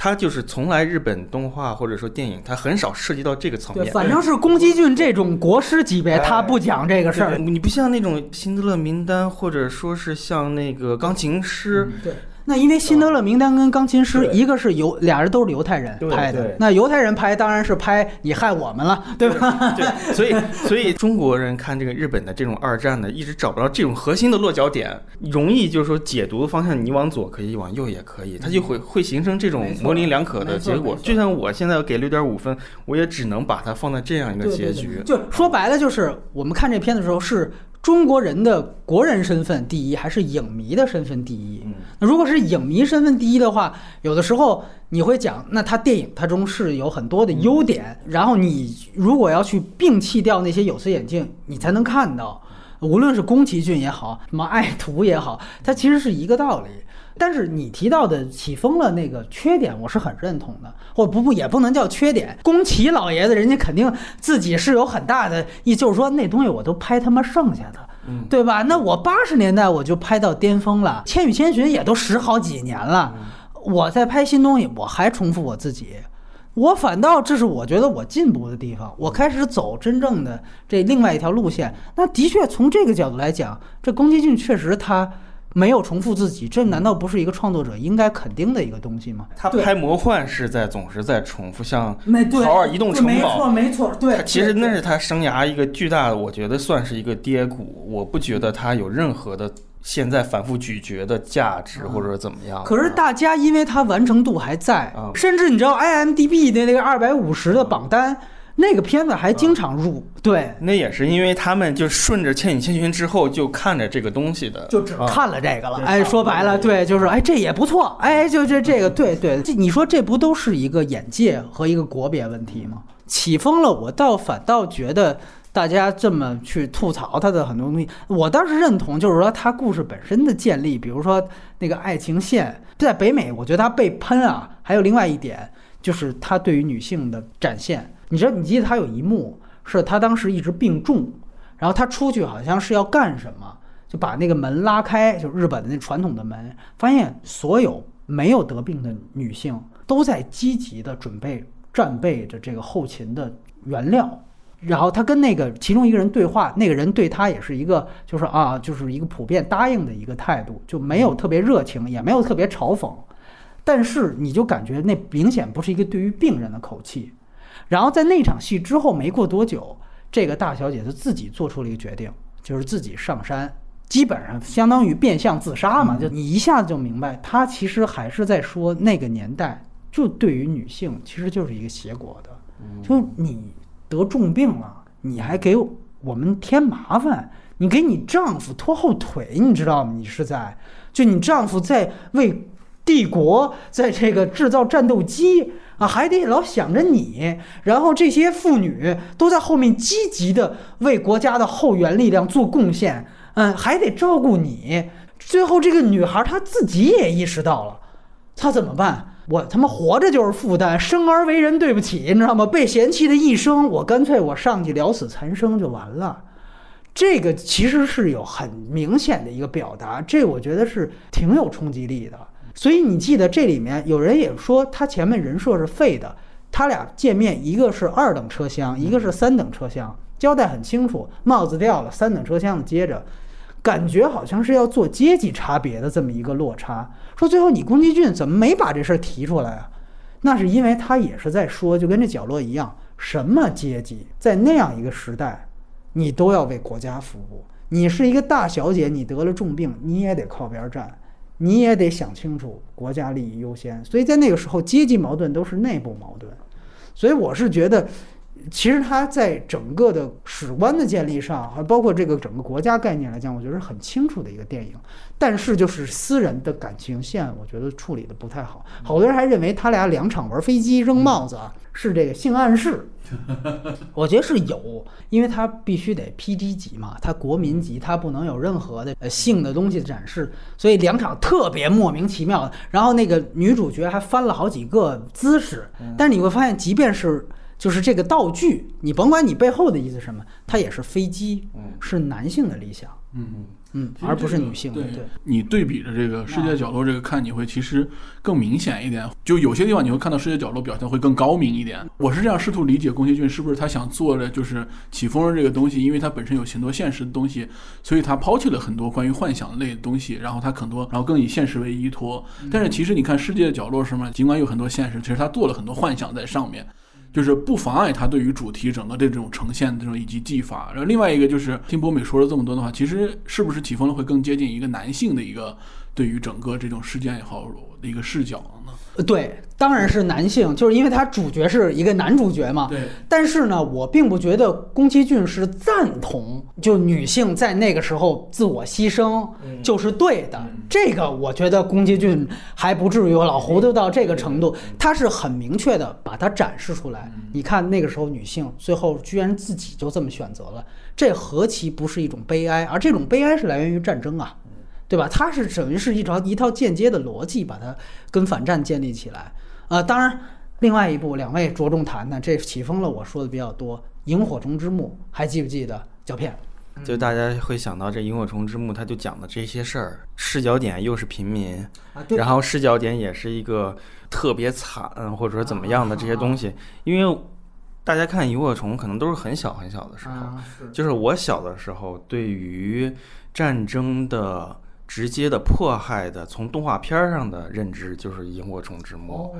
他就是从来日本动画或者说电影，他很少涉及到这个层面。反正是宫崎骏这种国师级别，他不讲这个事儿。你不像那种《辛德勒名单》，或者说是像那个《钢琴师》。对。那因为《辛德勒名单》跟《钢琴师》，一个是犹俩人都是犹太人拍的，那犹太人拍当然是拍你害我们了，对吧？对，所以所以中国人看这个日本的这种二战呢，一直找不到这种核心的落脚点，容易就是说解读的方向，你往左可以，往右也可以，它就会会形成这种模棱两可的结果。就像我现在给六点五分，我也只能把它放在这样一个结局。就说白了，就是我们看这片的时候是。中国人的国人身份第一，还是影迷的身份第一？那如果是影迷身份第一的话，有的时候你会讲，那他电影它中是有很多的优点，然后你如果要去摒弃掉那些有色眼镜，你才能看到，无论是宫崎骏也好，什么爱徒也好，它其实是一个道理。但是你提到的起风了那个缺点，我是很认同的，或不不也不能叫缺点。宫崎老爷子人家肯定自己是有很大的意，就是说那东西我都拍他妈剩下的，对吧？那我八十年代我就拍到巅峰了，《千与千寻》也都十好几年了，我在拍新东西，我还重复我自己，我反倒这是我觉得我进步的地方，我开始走真正的这另外一条路线。那的确从这个角度来讲，这宫崎骏确实他。没有重复自己，这难道不是一个创作者应该肯定的一个东西吗？他拍魔幻是在总是在重复，像《豪尔移动城堡》，没错没错，对。其实那是他生涯一个巨大的，我觉得算是一个跌谷。我不觉得他有任何的现在反复咀嚼的价值，或者怎么样。可是大家因为他完成度还在，甚至你知道 IMDB 的那个二百五十的榜单。那个片子还经常入，对，那也是因为他们就顺着《千与千寻》之后就看着这个东西的，就只看了这个了。哎，说白了，对，就是哎，这也不错，哎，就这这个，对对，这你说这不都是一个眼界和一个国别问题吗？起风了，我倒反倒觉得大家这么去吐槽他的很多东西，我倒是认同，就是说他故事本身的建立，比如说那个爱情线，在北美，我觉得他被喷啊，还有另外一点就是他对于女性的展现。你知道，你记得他有一幕是他当时一直病重，然后他出去好像是要干什么，就把那个门拉开，就日本的那传统的门，发现所有没有得病的女性都在积极的准备战备着这个后勤的原料，然后他跟那个其中一个人对话，那个人对他也是一个就是啊，就是一个普遍答应的一个态度，就没有特别热情，也没有特别嘲讽，但是你就感觉那明显不是一个对于病人的口气。然后在那场戏之后没过多久，这个大小姐就自己做出了一个决定，就是自己上山，基本上相当于变相自杀嘛。就你一下子就明白，她其实还是在说那个年代，就对于女性其实就是一个结果的，就你得重病了，你还给我们添麻烦，你给你丈夫拖后腿，你知道吗？你是在，就你丈夫在为帝国在这个制造战斗机。啊，还得老想着你，然后这些妇女都在后面积极的为国家的后援力量做贡献，嗯，还得照顾你。最后这个女孩她自己也意识到了，她怎么办？我他妈活着就是负担，生而为人对不起，你知道吗？被嫌弃的一生，我干脆我上去了死残生就完了。这个其实是有很明显的一个表达，这我觉得是挺有冲击力的。所以你记得这里面有人也说他前面人设是废的，他俩见面一个是二等车厢，一个是三等车厢，交代很清楚，帽子掉了，三等车厢的接着，感觉好像是要做阶级差别的这么一个落差。说最后你宫崎骏怎么没把这事儿提出来啊？那是因为他也是在说，就跟这角落一样，什么阶级在那样一个时代，你都要为国家服务。你是一个大小姐，你得了重病，你也得靠边站。你也得想清楚，国家利益优先。所以在那个时候，阶级矛盾都是内部矛盾。所以我是觉得，其实他在整个的史观的建立上，还包括这个整个国家概念来讲，我觉得是很清楚的一个电影。但是就是私人的感情线，我觉得处理的不太好。好多人还认为他俩两场玩飞机扔帽子是这个性暗示。[LAUGHS] 我觉得是有，因为它必须得 PG 级嘛，它国民级，它不能有任何的呃性的东西展示，所以两场特别莫名其妙的。然后那个女主角还翻了好几个姿势，但是你会发现，即便是就是这个道具，你甭管你背后的意思什么，它也是飞机，是男性的理想，嗯。嗯，而不是女性。对，对你对比着这个世界角落这个看，你会其实更明显一点。就有些地方你会看到世界角落表现会更高明一点。我是这样试图理解宫崎骏是不是他想做的就是起风这个东西，因为他本身有很多现实的东西，所以他抛弃了很多关于幻想类的东西，然后他很多，然后更以现实为依托。但是其实你看世界角落什么，尽管有很多现实，其实他做了很多幻想在上面。就是不妨碍他对于主题整个的这种呈现这种以及技法。然后另外一个就是听博美说了这么多的话，其实是不是起风了会更接近一个男性的一个对于整个这种事件也好的一个视角呢？呃对，当然是男性，就是因为他主角是一个男主角嘛。对，但是呢，我并不觉得宫崎骏是赞同就女性在那个时候自我牺牲就是对的。这个我觉得宫崎骏还不至于老糊涂到这个程度，他是很明确的把它展示出来。你看那个时候女性最后居然自己就这么选择了，这何其不是一种悲哀？而这种悲哀是来源于战争啊。对吧？它是等于是一条一套间接的逻辑，把它跟反战建立起来。啊，当然，另外一部两位着重谈谈，这起风了，我说的比较多，《萤火虫之墓》，还记不记得胶片？就大家会想到这《萤火虫之墓》，它就讲的这些事儿，视角点又是平民，啊，然后视角点也是一个特别惨或者说怎么样的这些东西，因为大家看萤火虫可能都是很小很小的时候，啊，是就是我小的时候对于战争的直接的迫害的，从动画片上的认知就是萤火虫之墓，哦，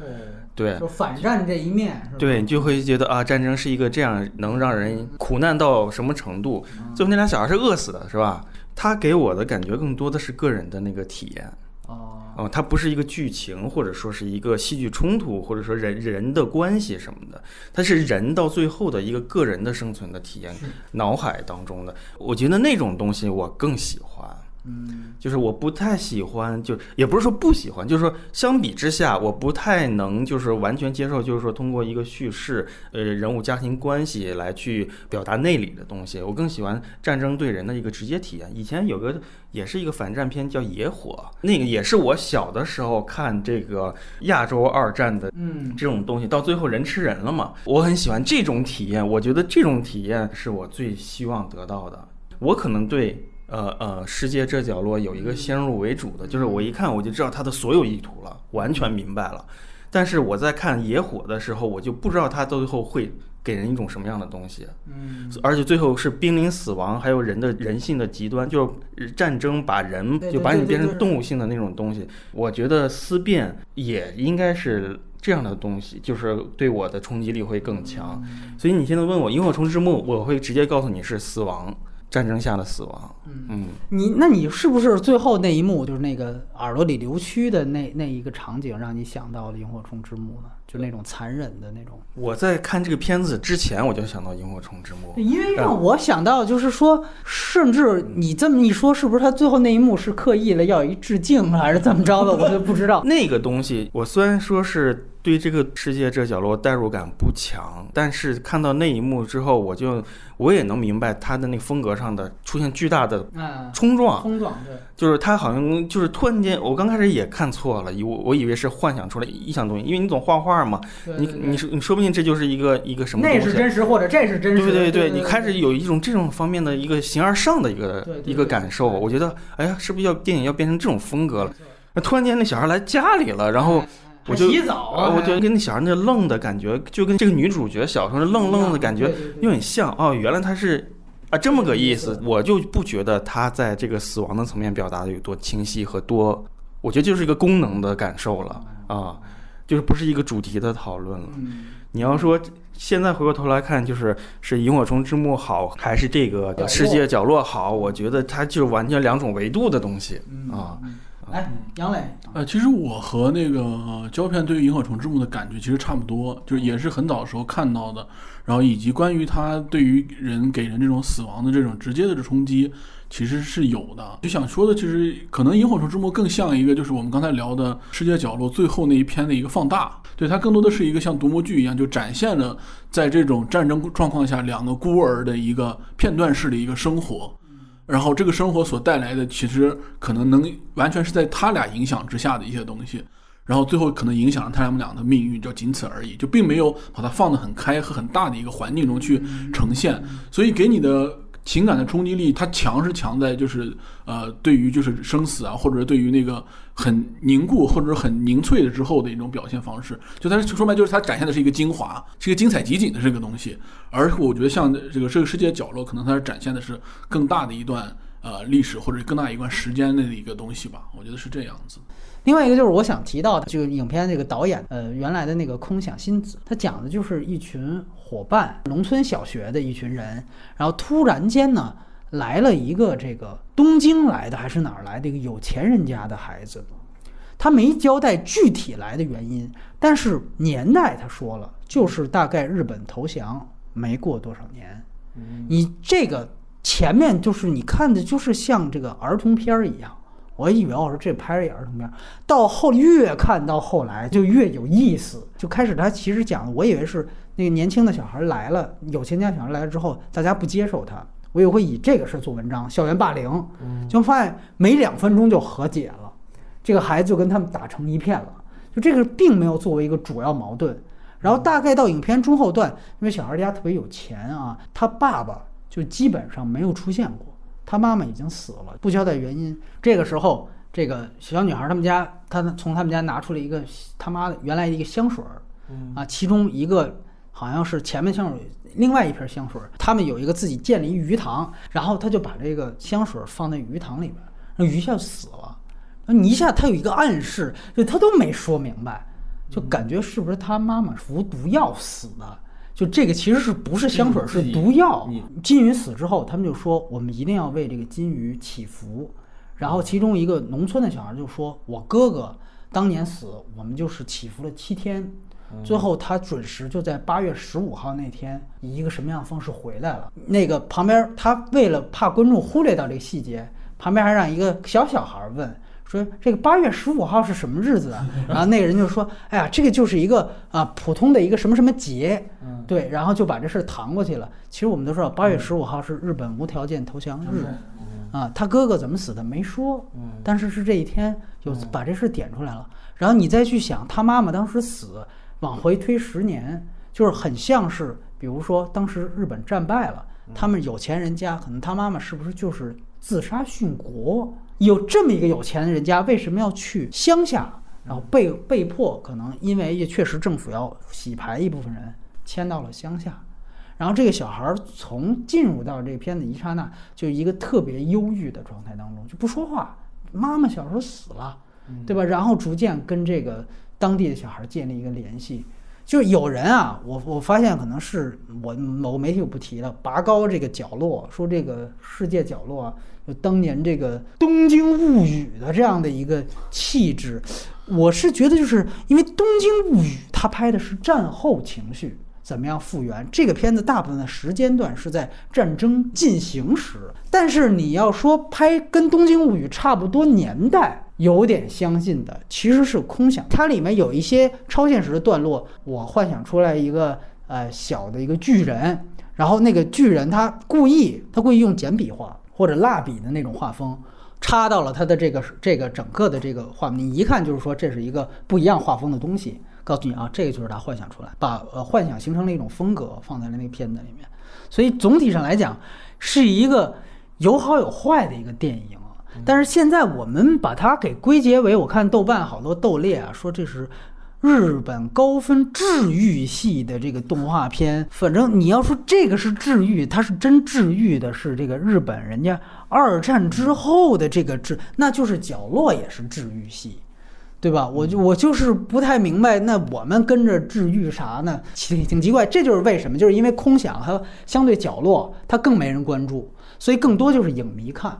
对就反战这一面？对，你就会觉得啊，战争是一个这样能让人苦难到什么程度？最后那俩小孩是饿死的，是吧？他给我的感觉更多的是个人的那个体验。哦，哦，它不是一个剧情，或者说是一个戏剧冲突，或者说人人的关系什么的，它是人到最后的一个个人的生存的体验，脑海当中的。我觉得那种东西我更喜欢。嗯，就是我不太喜欢，就也不是说不喜欢，就是说相比之下，我不太能就是完全接受，就是说通过一个叙事，呃，人物家庭关系来去表达内里的东西。我更喜欢战争对人的一个直接体验。以前有个也是一个反战片叫《野火》，那个也是我小的时候看这个亚洲二战的嗯，这种东西，到最后人吃人了嘛，我很喜欢这种体验。我觉得这种体验是我最希望得到的。我可能对呃呃世界这角落有一个先入为主的，就是我一看我就知道他的所有意图了，完全明白了。但是我在看野火的时候，我就不知道他到最后会给人一种什么样的东西，嗯，而且最后是濒临死亡，还有人的人性的极端，就是战争把人就把你变成动物性的那种东西。我觉得思辨也应该是这样的东西，就是对我的冲击力会更强。所以你现在问我《萤火虫之墓》，我会直接告诉你是死亡，战争下的死亡。嗯，你那你是不是最后那一幕就是那个耳朵里流蛆的那那一个场景，让你想到了《萤火虫之墓》呢？就那种残忍的那种。我在看这个片子之前，我就想到《萤火虫之墓》。因为让我想到，就是说，甚至你这么一说，是不是他最后那一幕是刻意了要一致敬，还是怎么着的？我就不知道。[LAUGHS] 那个东西，我虽然说是对这个世界这角落代入感不强，但是看到那一幕之后，我就我也能明白他的那个风格上的出现巨大的嗯，冲撞，冲撞对，就是他好像就是突然间，我刚开始也看错了，以我我以为是幻想出来一想东西，因为你总画画嘛，你你说你说不定这就是一个一个什么那。是真实，或者这是真实。对对对，你开始有一种这种方面的一个形而上的一个一个感受，我觉得，哎呀，是不是要电影要变成这种风格了？那突然间那小孩来家里了，然后我就洗澡啊，我觉得跟那小孩那愣的感觉，就跟这个女主角小时候那愣愣的感觉有点像哦，原来她是啊这么个意思，我就不觉得他在这个死亡的层面表达的有多清晰和多，我觉得就是一个功能的感受了啊，就是不是一个主题的讨论了。嗯你要说现在回过头来看，就是是萤火虫之墓好，还是这个世界角落好？我觉得它就是完全两种维度的东西嗯啊。嗯哎，杨磊，呃，其实我和那个呃胶片对于《萤火虫之墓》的感觉其实差不多，就是也是很早的时候看到的，然后以及关于它对于人给人这种死亡的这种直接的这冲击，其实是有的。就想说的，其实可能《萤火虫之墓》更像一个就是我们刚才聊的《世界角落》最后那一篇的一个放大，对它更多的是一个像独幕剧一样，就展现了在这种战争状况下两个孤儿的一个片段式的一个生活。然后这个生活所带来的，其实可能能完全是在他俩影响之下的一些东西，然后最后可能影响了他们俩的命运，就仅此而已，就并没有把它放得很开和很大的一个环境中去呈现，所以给你的情感的冲击力，它强是强在就是呃，对于就是生死啊，或者对于那个很凝固或者很凝萃的之后的一种表现方式，就它说白就是它展现的是一个精华，是一个精彩集锦的这个东西，而我觉得像这个这个世界角落，可能它展现的是更大的一段呃历史或者更大一段时间内的一个东西吧，我觉得是这样子。另外一个就是我想提到的，就是影片这个导演，呃，原来的那个空想新子，他讲的就是一群伙伴，农村小学的一群人，然后突然间呢，来了一个这个东京来的还是哪儿来的一个有钱人家的孩子，他没交代具体来的原因，但是年代他说了，就是大概日本投降没过多少年。你这个前面就是你看的，就是像这个儿童片儿一样。我以为我说这拍着也儿童片儿，到后越看到后来就越有意思。就开始他其实讲，我以为是那个年轻的小孩来了，有钱家小孩来了之后，大家不接受他，我以为会以这个事做文章，校园霸凌。就发现没两分钟就和解了，这个孩子就跟他们打成一片了。就这个并没有作为一个主要矛盾。然后大概到影片中后段，因为小孩家特别有钱啊，他爸爸就基本上没有出现过，他妈妈已经死了，不交代原因。这个时候，这个小女孩他们家，他从他们家拿出了一个他妈的原来的一个香水儿，啊，其中一个好像是前面香水，另外一瓶香水儿，他们有一个自己建了一鱼塘，然后他就把这个香水放在鱼塘里边，那鱼一下就死了。那你一下他有一个暗示，就他都没说明白。就感觉是不是他妈妈服毒药死的？就这个其实是不是香水，是毒药。金鱼死之后，他们就说我们一定要为这个金鱼祈福。然后其中一个农村的小孩就说：“我哥哥当年死，我们就是祈福了七天，最后他准时就在八月十五号那天以一个什么样的方式回来了。”那个旁边他为了怕观众忽略到这个细节，旁边还让一个小小孩问。说这个八月十五号是什么日子啊？[LAUGHS] 然后那个人就说：“哎呀，这个就是一个啊普通的一个什么什么节，对。”然后就把这事儿搪过去了。其实我们都知道，八月十五号是日本无条件投降日，啊，他哥哥怎么死的没说，但是是这一天就把这事点出来了。然后你再去想，他妈妈当时死，往回推十年，就是很像是，比如说当时日本战败了，他们有钱人家可能他妈妈是不是就是自杀殉国？有这么一个有钱的人家，为什么要去乡下？然后被被迫，可能因为也确实政府要洗牌一部分人，迁到了乡下。然后这个小孩从进入到这个片子一刹那，就一个特别忧郁的状态当中，就不说话。妈妈小时候死了，对吧？然后逐渐跟这个当地的小孩建立一个联系。就有人啊，我我发现可能是我某个媒体我不提了，拔高这个角落，说这个世界角落啊。就当年这个《东京物语》的这样的一个气质，我是觉得，就是因为《东京物语》它拍的是战后情绪怎么样复原，这个片子大部分的时间段是在战争进行时。但是你要说拍跟《东京物语》差不多年代有点相近的，其实是空想。它里面有一些超现实的段落，我幻想出来一个呃小的一个巨人，然后那个巨人他故意他故意用简笔画。或者蜡笔的那种画风，插到了他的这个这个整个的这个画面，你一看就是说这是一个不一样画风的东西。告诉你啊，这个就是他幻想出来，把呃幻想形成了一种风格，放在了那个片子里面。所以总体上来讲，是一个有好有坏的一个电影。但是现在我们把它给归结为，我看豆瓣好多豆列啊，说这是。日本高分治愈系的这个动画片，反正你要说这个是治愈，它是真治愈的，是这个日本人家二战之后的这个治，那就是角落也是治愈系，对吧？我就我就是不太明白，那我们跟着治愈啥呢？挺挺奇怪，这就是为什么，就是因为空想它相对角落它更没人关注，所以更多就是影迷看，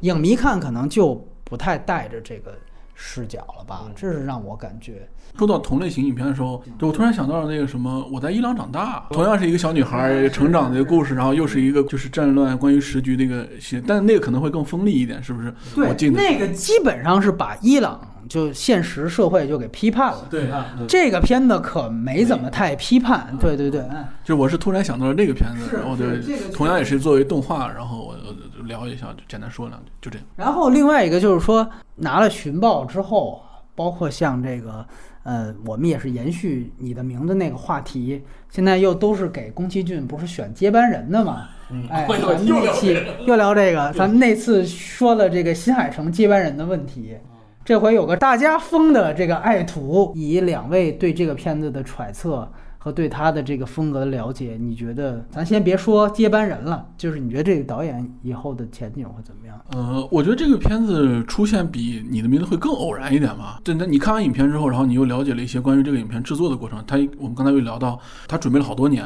影迷看可能就不太带着这个。视角了吧？这是让我感觉。说到同类型影片的时候，就我突然想到了那个什么，我在伊朗长大，同样是一个小女孩成长的故事，然后又是一个就是战乱、关于时局的一个，但那个可能会更锋利一点，是不是？对，那个基本上是把伊朗就现实社会就给批判了。对，这个片子可没怎么太批判。对对对，就我是突然想到了这个片子，然后对，同样也是作为动画，然后我。聊一下，就简单说两句，就这样。然后另外一个就是说，拿了寻报之后，包括像这个，呃，我们也是延续你的名字那个话题，现在又都是给宫崎骏不是选接班人的嘛？哎，那期 [LAUGHS] 又聊这个，咱们那次说了这个新海诚接班人的问题，这回有个大家疯的这个爱徒，以两位对这个片子的揣测。和对他的这个风格的了解，你觉得咱先别说接班人了，就是你觉得这个导演以后的前景会怎么样？呃，我觉得这个片子出现比你的名字会更偶然一点吧。真的，你看完影片之后，然后你又了解了一些关于这个影片制作的过程。他我们刚才又聊到，他准备了好多年，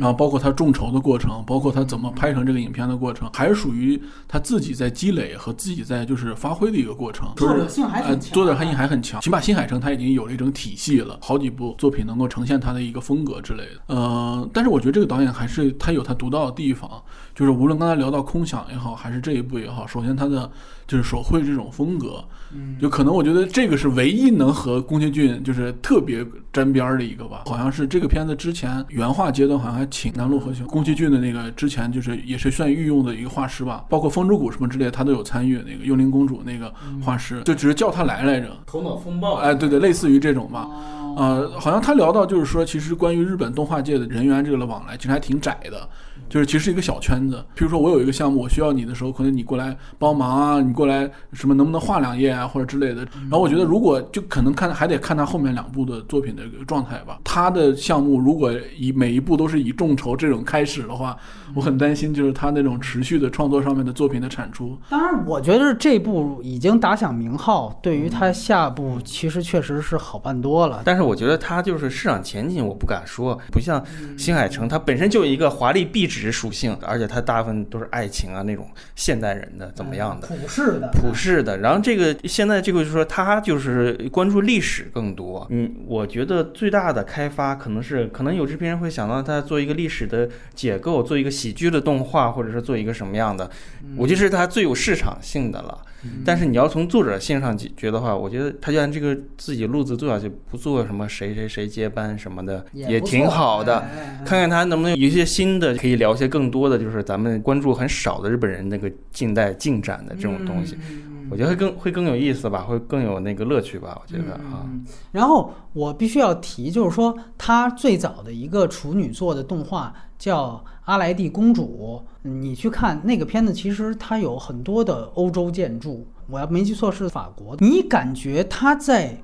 然后包括他众筹的过程，包括他怎么拍成这个影片的过程，还是属于他自己在积累和自己在就是发挥的一个过程。作者性还呃，很强，作者性还很强，起码新海诚他已经有了一种体系了，好几部作品能够呈现他的一个风风格之类的。呃，但是我觉得这个导演还是他有他独到的地方，就是无论刚才聊到空想也好，还是这一部也好，首先它的就是手绘这种风格，嗯就可能我觉得这个是唯一能和宫崎骏就是特别沾边儿的一个吧。好像是这个片子之前原画阶段好像还请南陆和雄宫崎骏的那个之前就是也是算御用的一个画师吧，包括风之谷什么之类的他都有参与。那个幽灵公主那个画师，就只是叫他来来着。头脑风暴哎，对对，类似于这种吧。哦呃，好像他聊到就是说，其实关于日本动画界的人员这个的往来，其实还挺窄的，就是其实是一个小圈子。比如说我有一个项目，我需要你的时候，可能你过来帮忙啊，你过来什么能不能画两页啊，或者之类的。然后我觉得如果就可能看还得看他后面两部的作品的状态吧。他的项目如果以每一部都是以众筹这种开始的话，我很担心就是他那种持续的创作上面的作品的产出。当然，我觉得这部已经打响名号，对于他下部其实确实是好办多了。但是我觉得他就是市场前景，我不敢说，不像新海诚，他本身就有一个华丽壁纸属性，而且它大部分都是爱情啊那种现代人的怎么样的。普世的，普世的，然后这个现在这个就是说，他就是关注历史更多。嗯，我觉得最大的开发可能是，可能有制片人会想到他做一个历史的解构，做一个喜剧的动画，或者是做一个什么样的，我觉得是他最有市场性的了。但是你要从作者性上解决的话，我觉得他就按这个自己路子做下去，不做什么谁谁谁接班什么的，也挺好的。看看他能不能有一些新的，可以聊一些更多的，就是咱们关注很少的日本人那个近代进展的这种东西，嗯我觉得会更会更有意思吧，会更有那个乐趣吧，我觉得啊。嗯然后我必须要提，就是说他最早的一个处女座的动画叫《阿莱蒂公主》，你去看那个片子，其实它有很多的欧洲建筑，我要没记错是法国。你感觉他在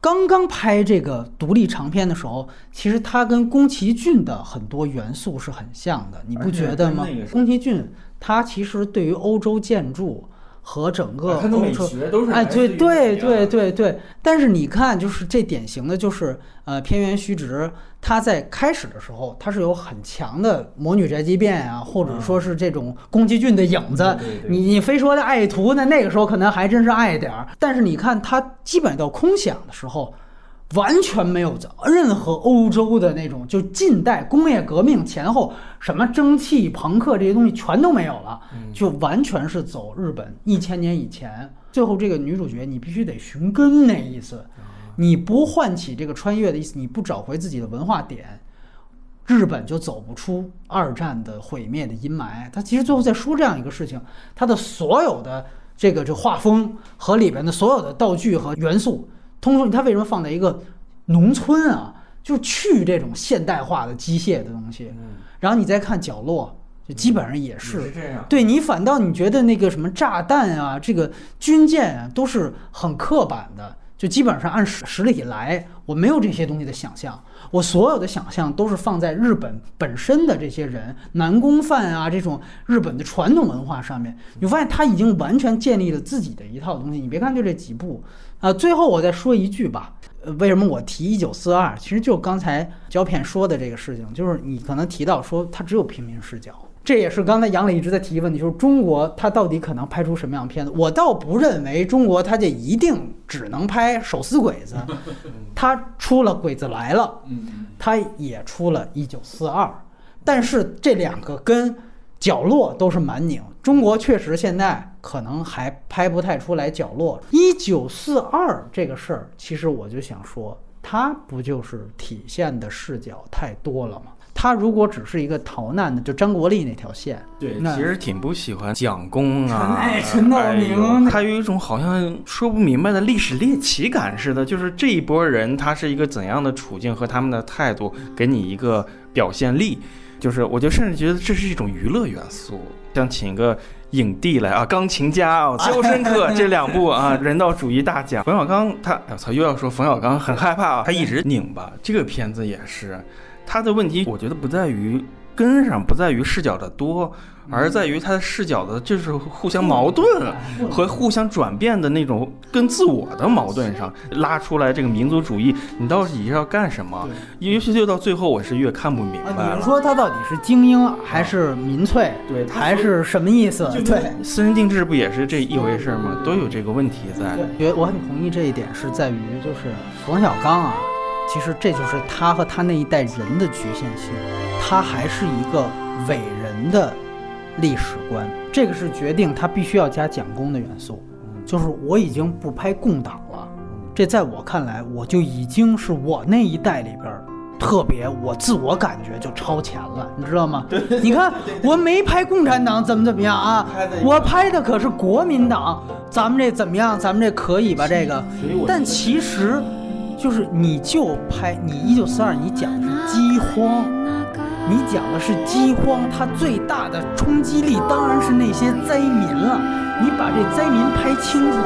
刚刚拍这个独立长片的时候，其实他跟宫崎骏的很多元素是很像的，你不觉得吗？宫崎骏他其实对于欧洲建筑和整个哎，对对对对对，但是你看，就是这典型的就是呃偏圆虚值，它在开始的时候，它是有很强的魔女宅急便啊，或者说是这种宫崎骏的影子。你你非说的爱徒，那那个时候可能还真是爱点儿，但是你看它基本到空想的时候。完全没有任何欧洲的那种，就近代工业革命前后，什么蒸汽、朋克这些东西全都没有了，就完全是走日本一千年以前。最后这个女主角，你必须得寻根那意思，你不唤起这个穿越的意思，你不找回自己的文化点，日本就走不出二战的毁灭的阴霾。他其实最后在说这样一个事情，他的所有的这个这画风和里边的所有的道具和元素，通俗，它为什么放在一个农村啊？就去这种现代化的机械的东西。然后你再看角落，就基本上也是。这样。对你反倒你觉得那个什么炸弹啊，这个军舰啊，都是很刻板的，就基本上按实实力来，我没有这些东西的想象，我所有的想象都是放在日本本身的这些人南宫饭啊这种日本的传统文化上面，你发现他已经完全建立了自己的一套东西。你别看就这几部，啊、最后我再说一句吧。为什么我提一九四二？其实就刚才胶片说的这个事情，就是你可能提到说它只有平民视角，这也是刚才杨磊一直在提问题，就是中国它到底可能拍出什么样的片子？我倒不认为中国它就一定只能拍手撕鬼子，[LAUGHS] 它出了《鬼子来了》，嗯，它也出了一九四二，但是这两个跟角落都是蛮拧。中国确实现在可能还拍不太出来角落。一九四二这个事儿，其实我就想说，它不就是体现的视角太多了吗？它如果只是一个逃难的，就张国立那条线，对，那其实挺不喜欢蒋公啊，陈哎陈道明哎他有一种好像说不明白的历史猎奇感似的，就是这一波人他是一个怎样的处境和他们的态度，给你一个表现力。就是我就甚至觉得这是一种娱乐元素，像请一个影帝来啊，钢琴家啊，《肖申克》这两部啊，[LAUGHS] 人道主义大奖。冯小刚他，我操，又要说冯小刚很害怕啊，他一直拧巴。这个片子也是。他的问题，我觉得不在于跟上，不在于视角的多，而在于他的视角的就是互相矛盾和互相转变的那种跟自我的矛盾上拉出来这个民族主义，你到底是要干什么？尤其就到最后，我是越看不明白啊，了。你说他到底是精英还是民粹？对还是什么意思？对。私人定制不也是这一回事吗？都有这个问题在。觉得我很同意这一点，是在于就是冯小刚啊，其实这就是他和他那一代人的局限性，他还是一个伟人的历史观，这个是决定他必须要加蒋公的元素，就是我已经不拍共党了，这在我看来，我就已经是我那一代里边儿。特别，我自我感觉就超前了，你知道吗？你看，我没拍共产党，怎么怎么样啊？我拍的可是国民党，咱们这怎么样？咱们这可以吧？这个，但其实，就是你就拍你一九四二，你讲的是饥荒，你讲的是饥荒，它最大的冲击力当然是那些灾民了。你把这灾民拍清楚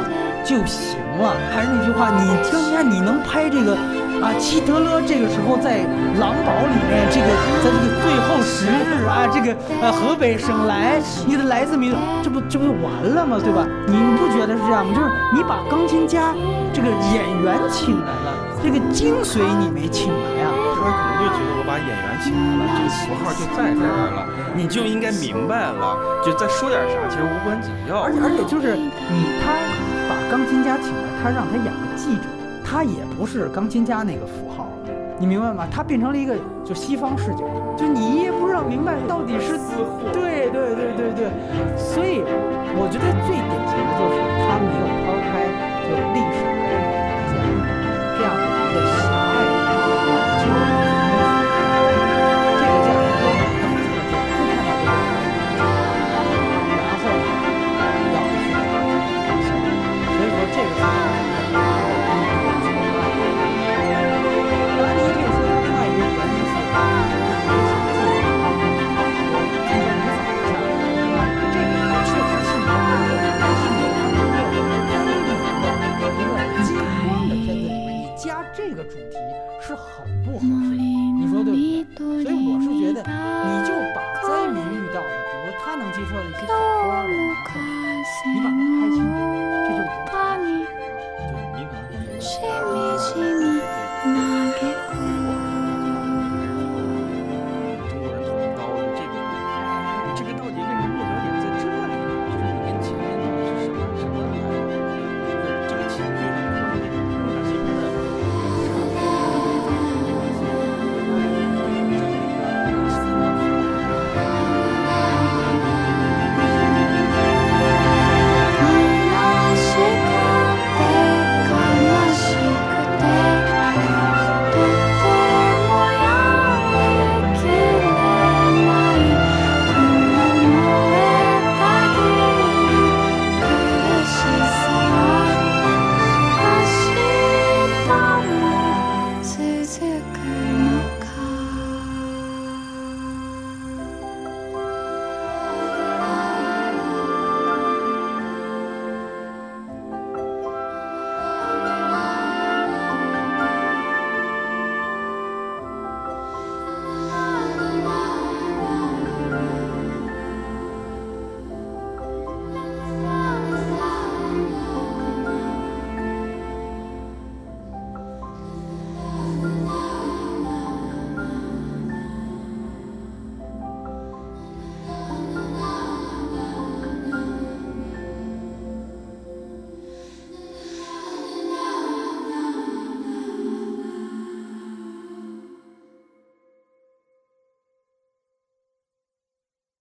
就行了。还是那句话，你听一下，你能拍这个啊？希特勒这个时候在狼堡里面，这个在这个最后时日啊，这个呃河北省来，你的来自民族，这不这不就完了吗？对吧？你你不觉得是这样吗？就是你把钢琴家这个演员请来了，这个精髓你没请来啊。他可能就觉得我把演员请来了，这个符号就在这儿了，你就应该明白了，就再说点啥，其实无关紧要。而且而且就是你他把钢琴家请来，他让他演个记者，他也不是钢琴家那个符号了你明白吗？他变成了一个就西方视角就你也不知道明白到底是死活对对对对对。所以我觉得最典型的就是他没有抛开就历史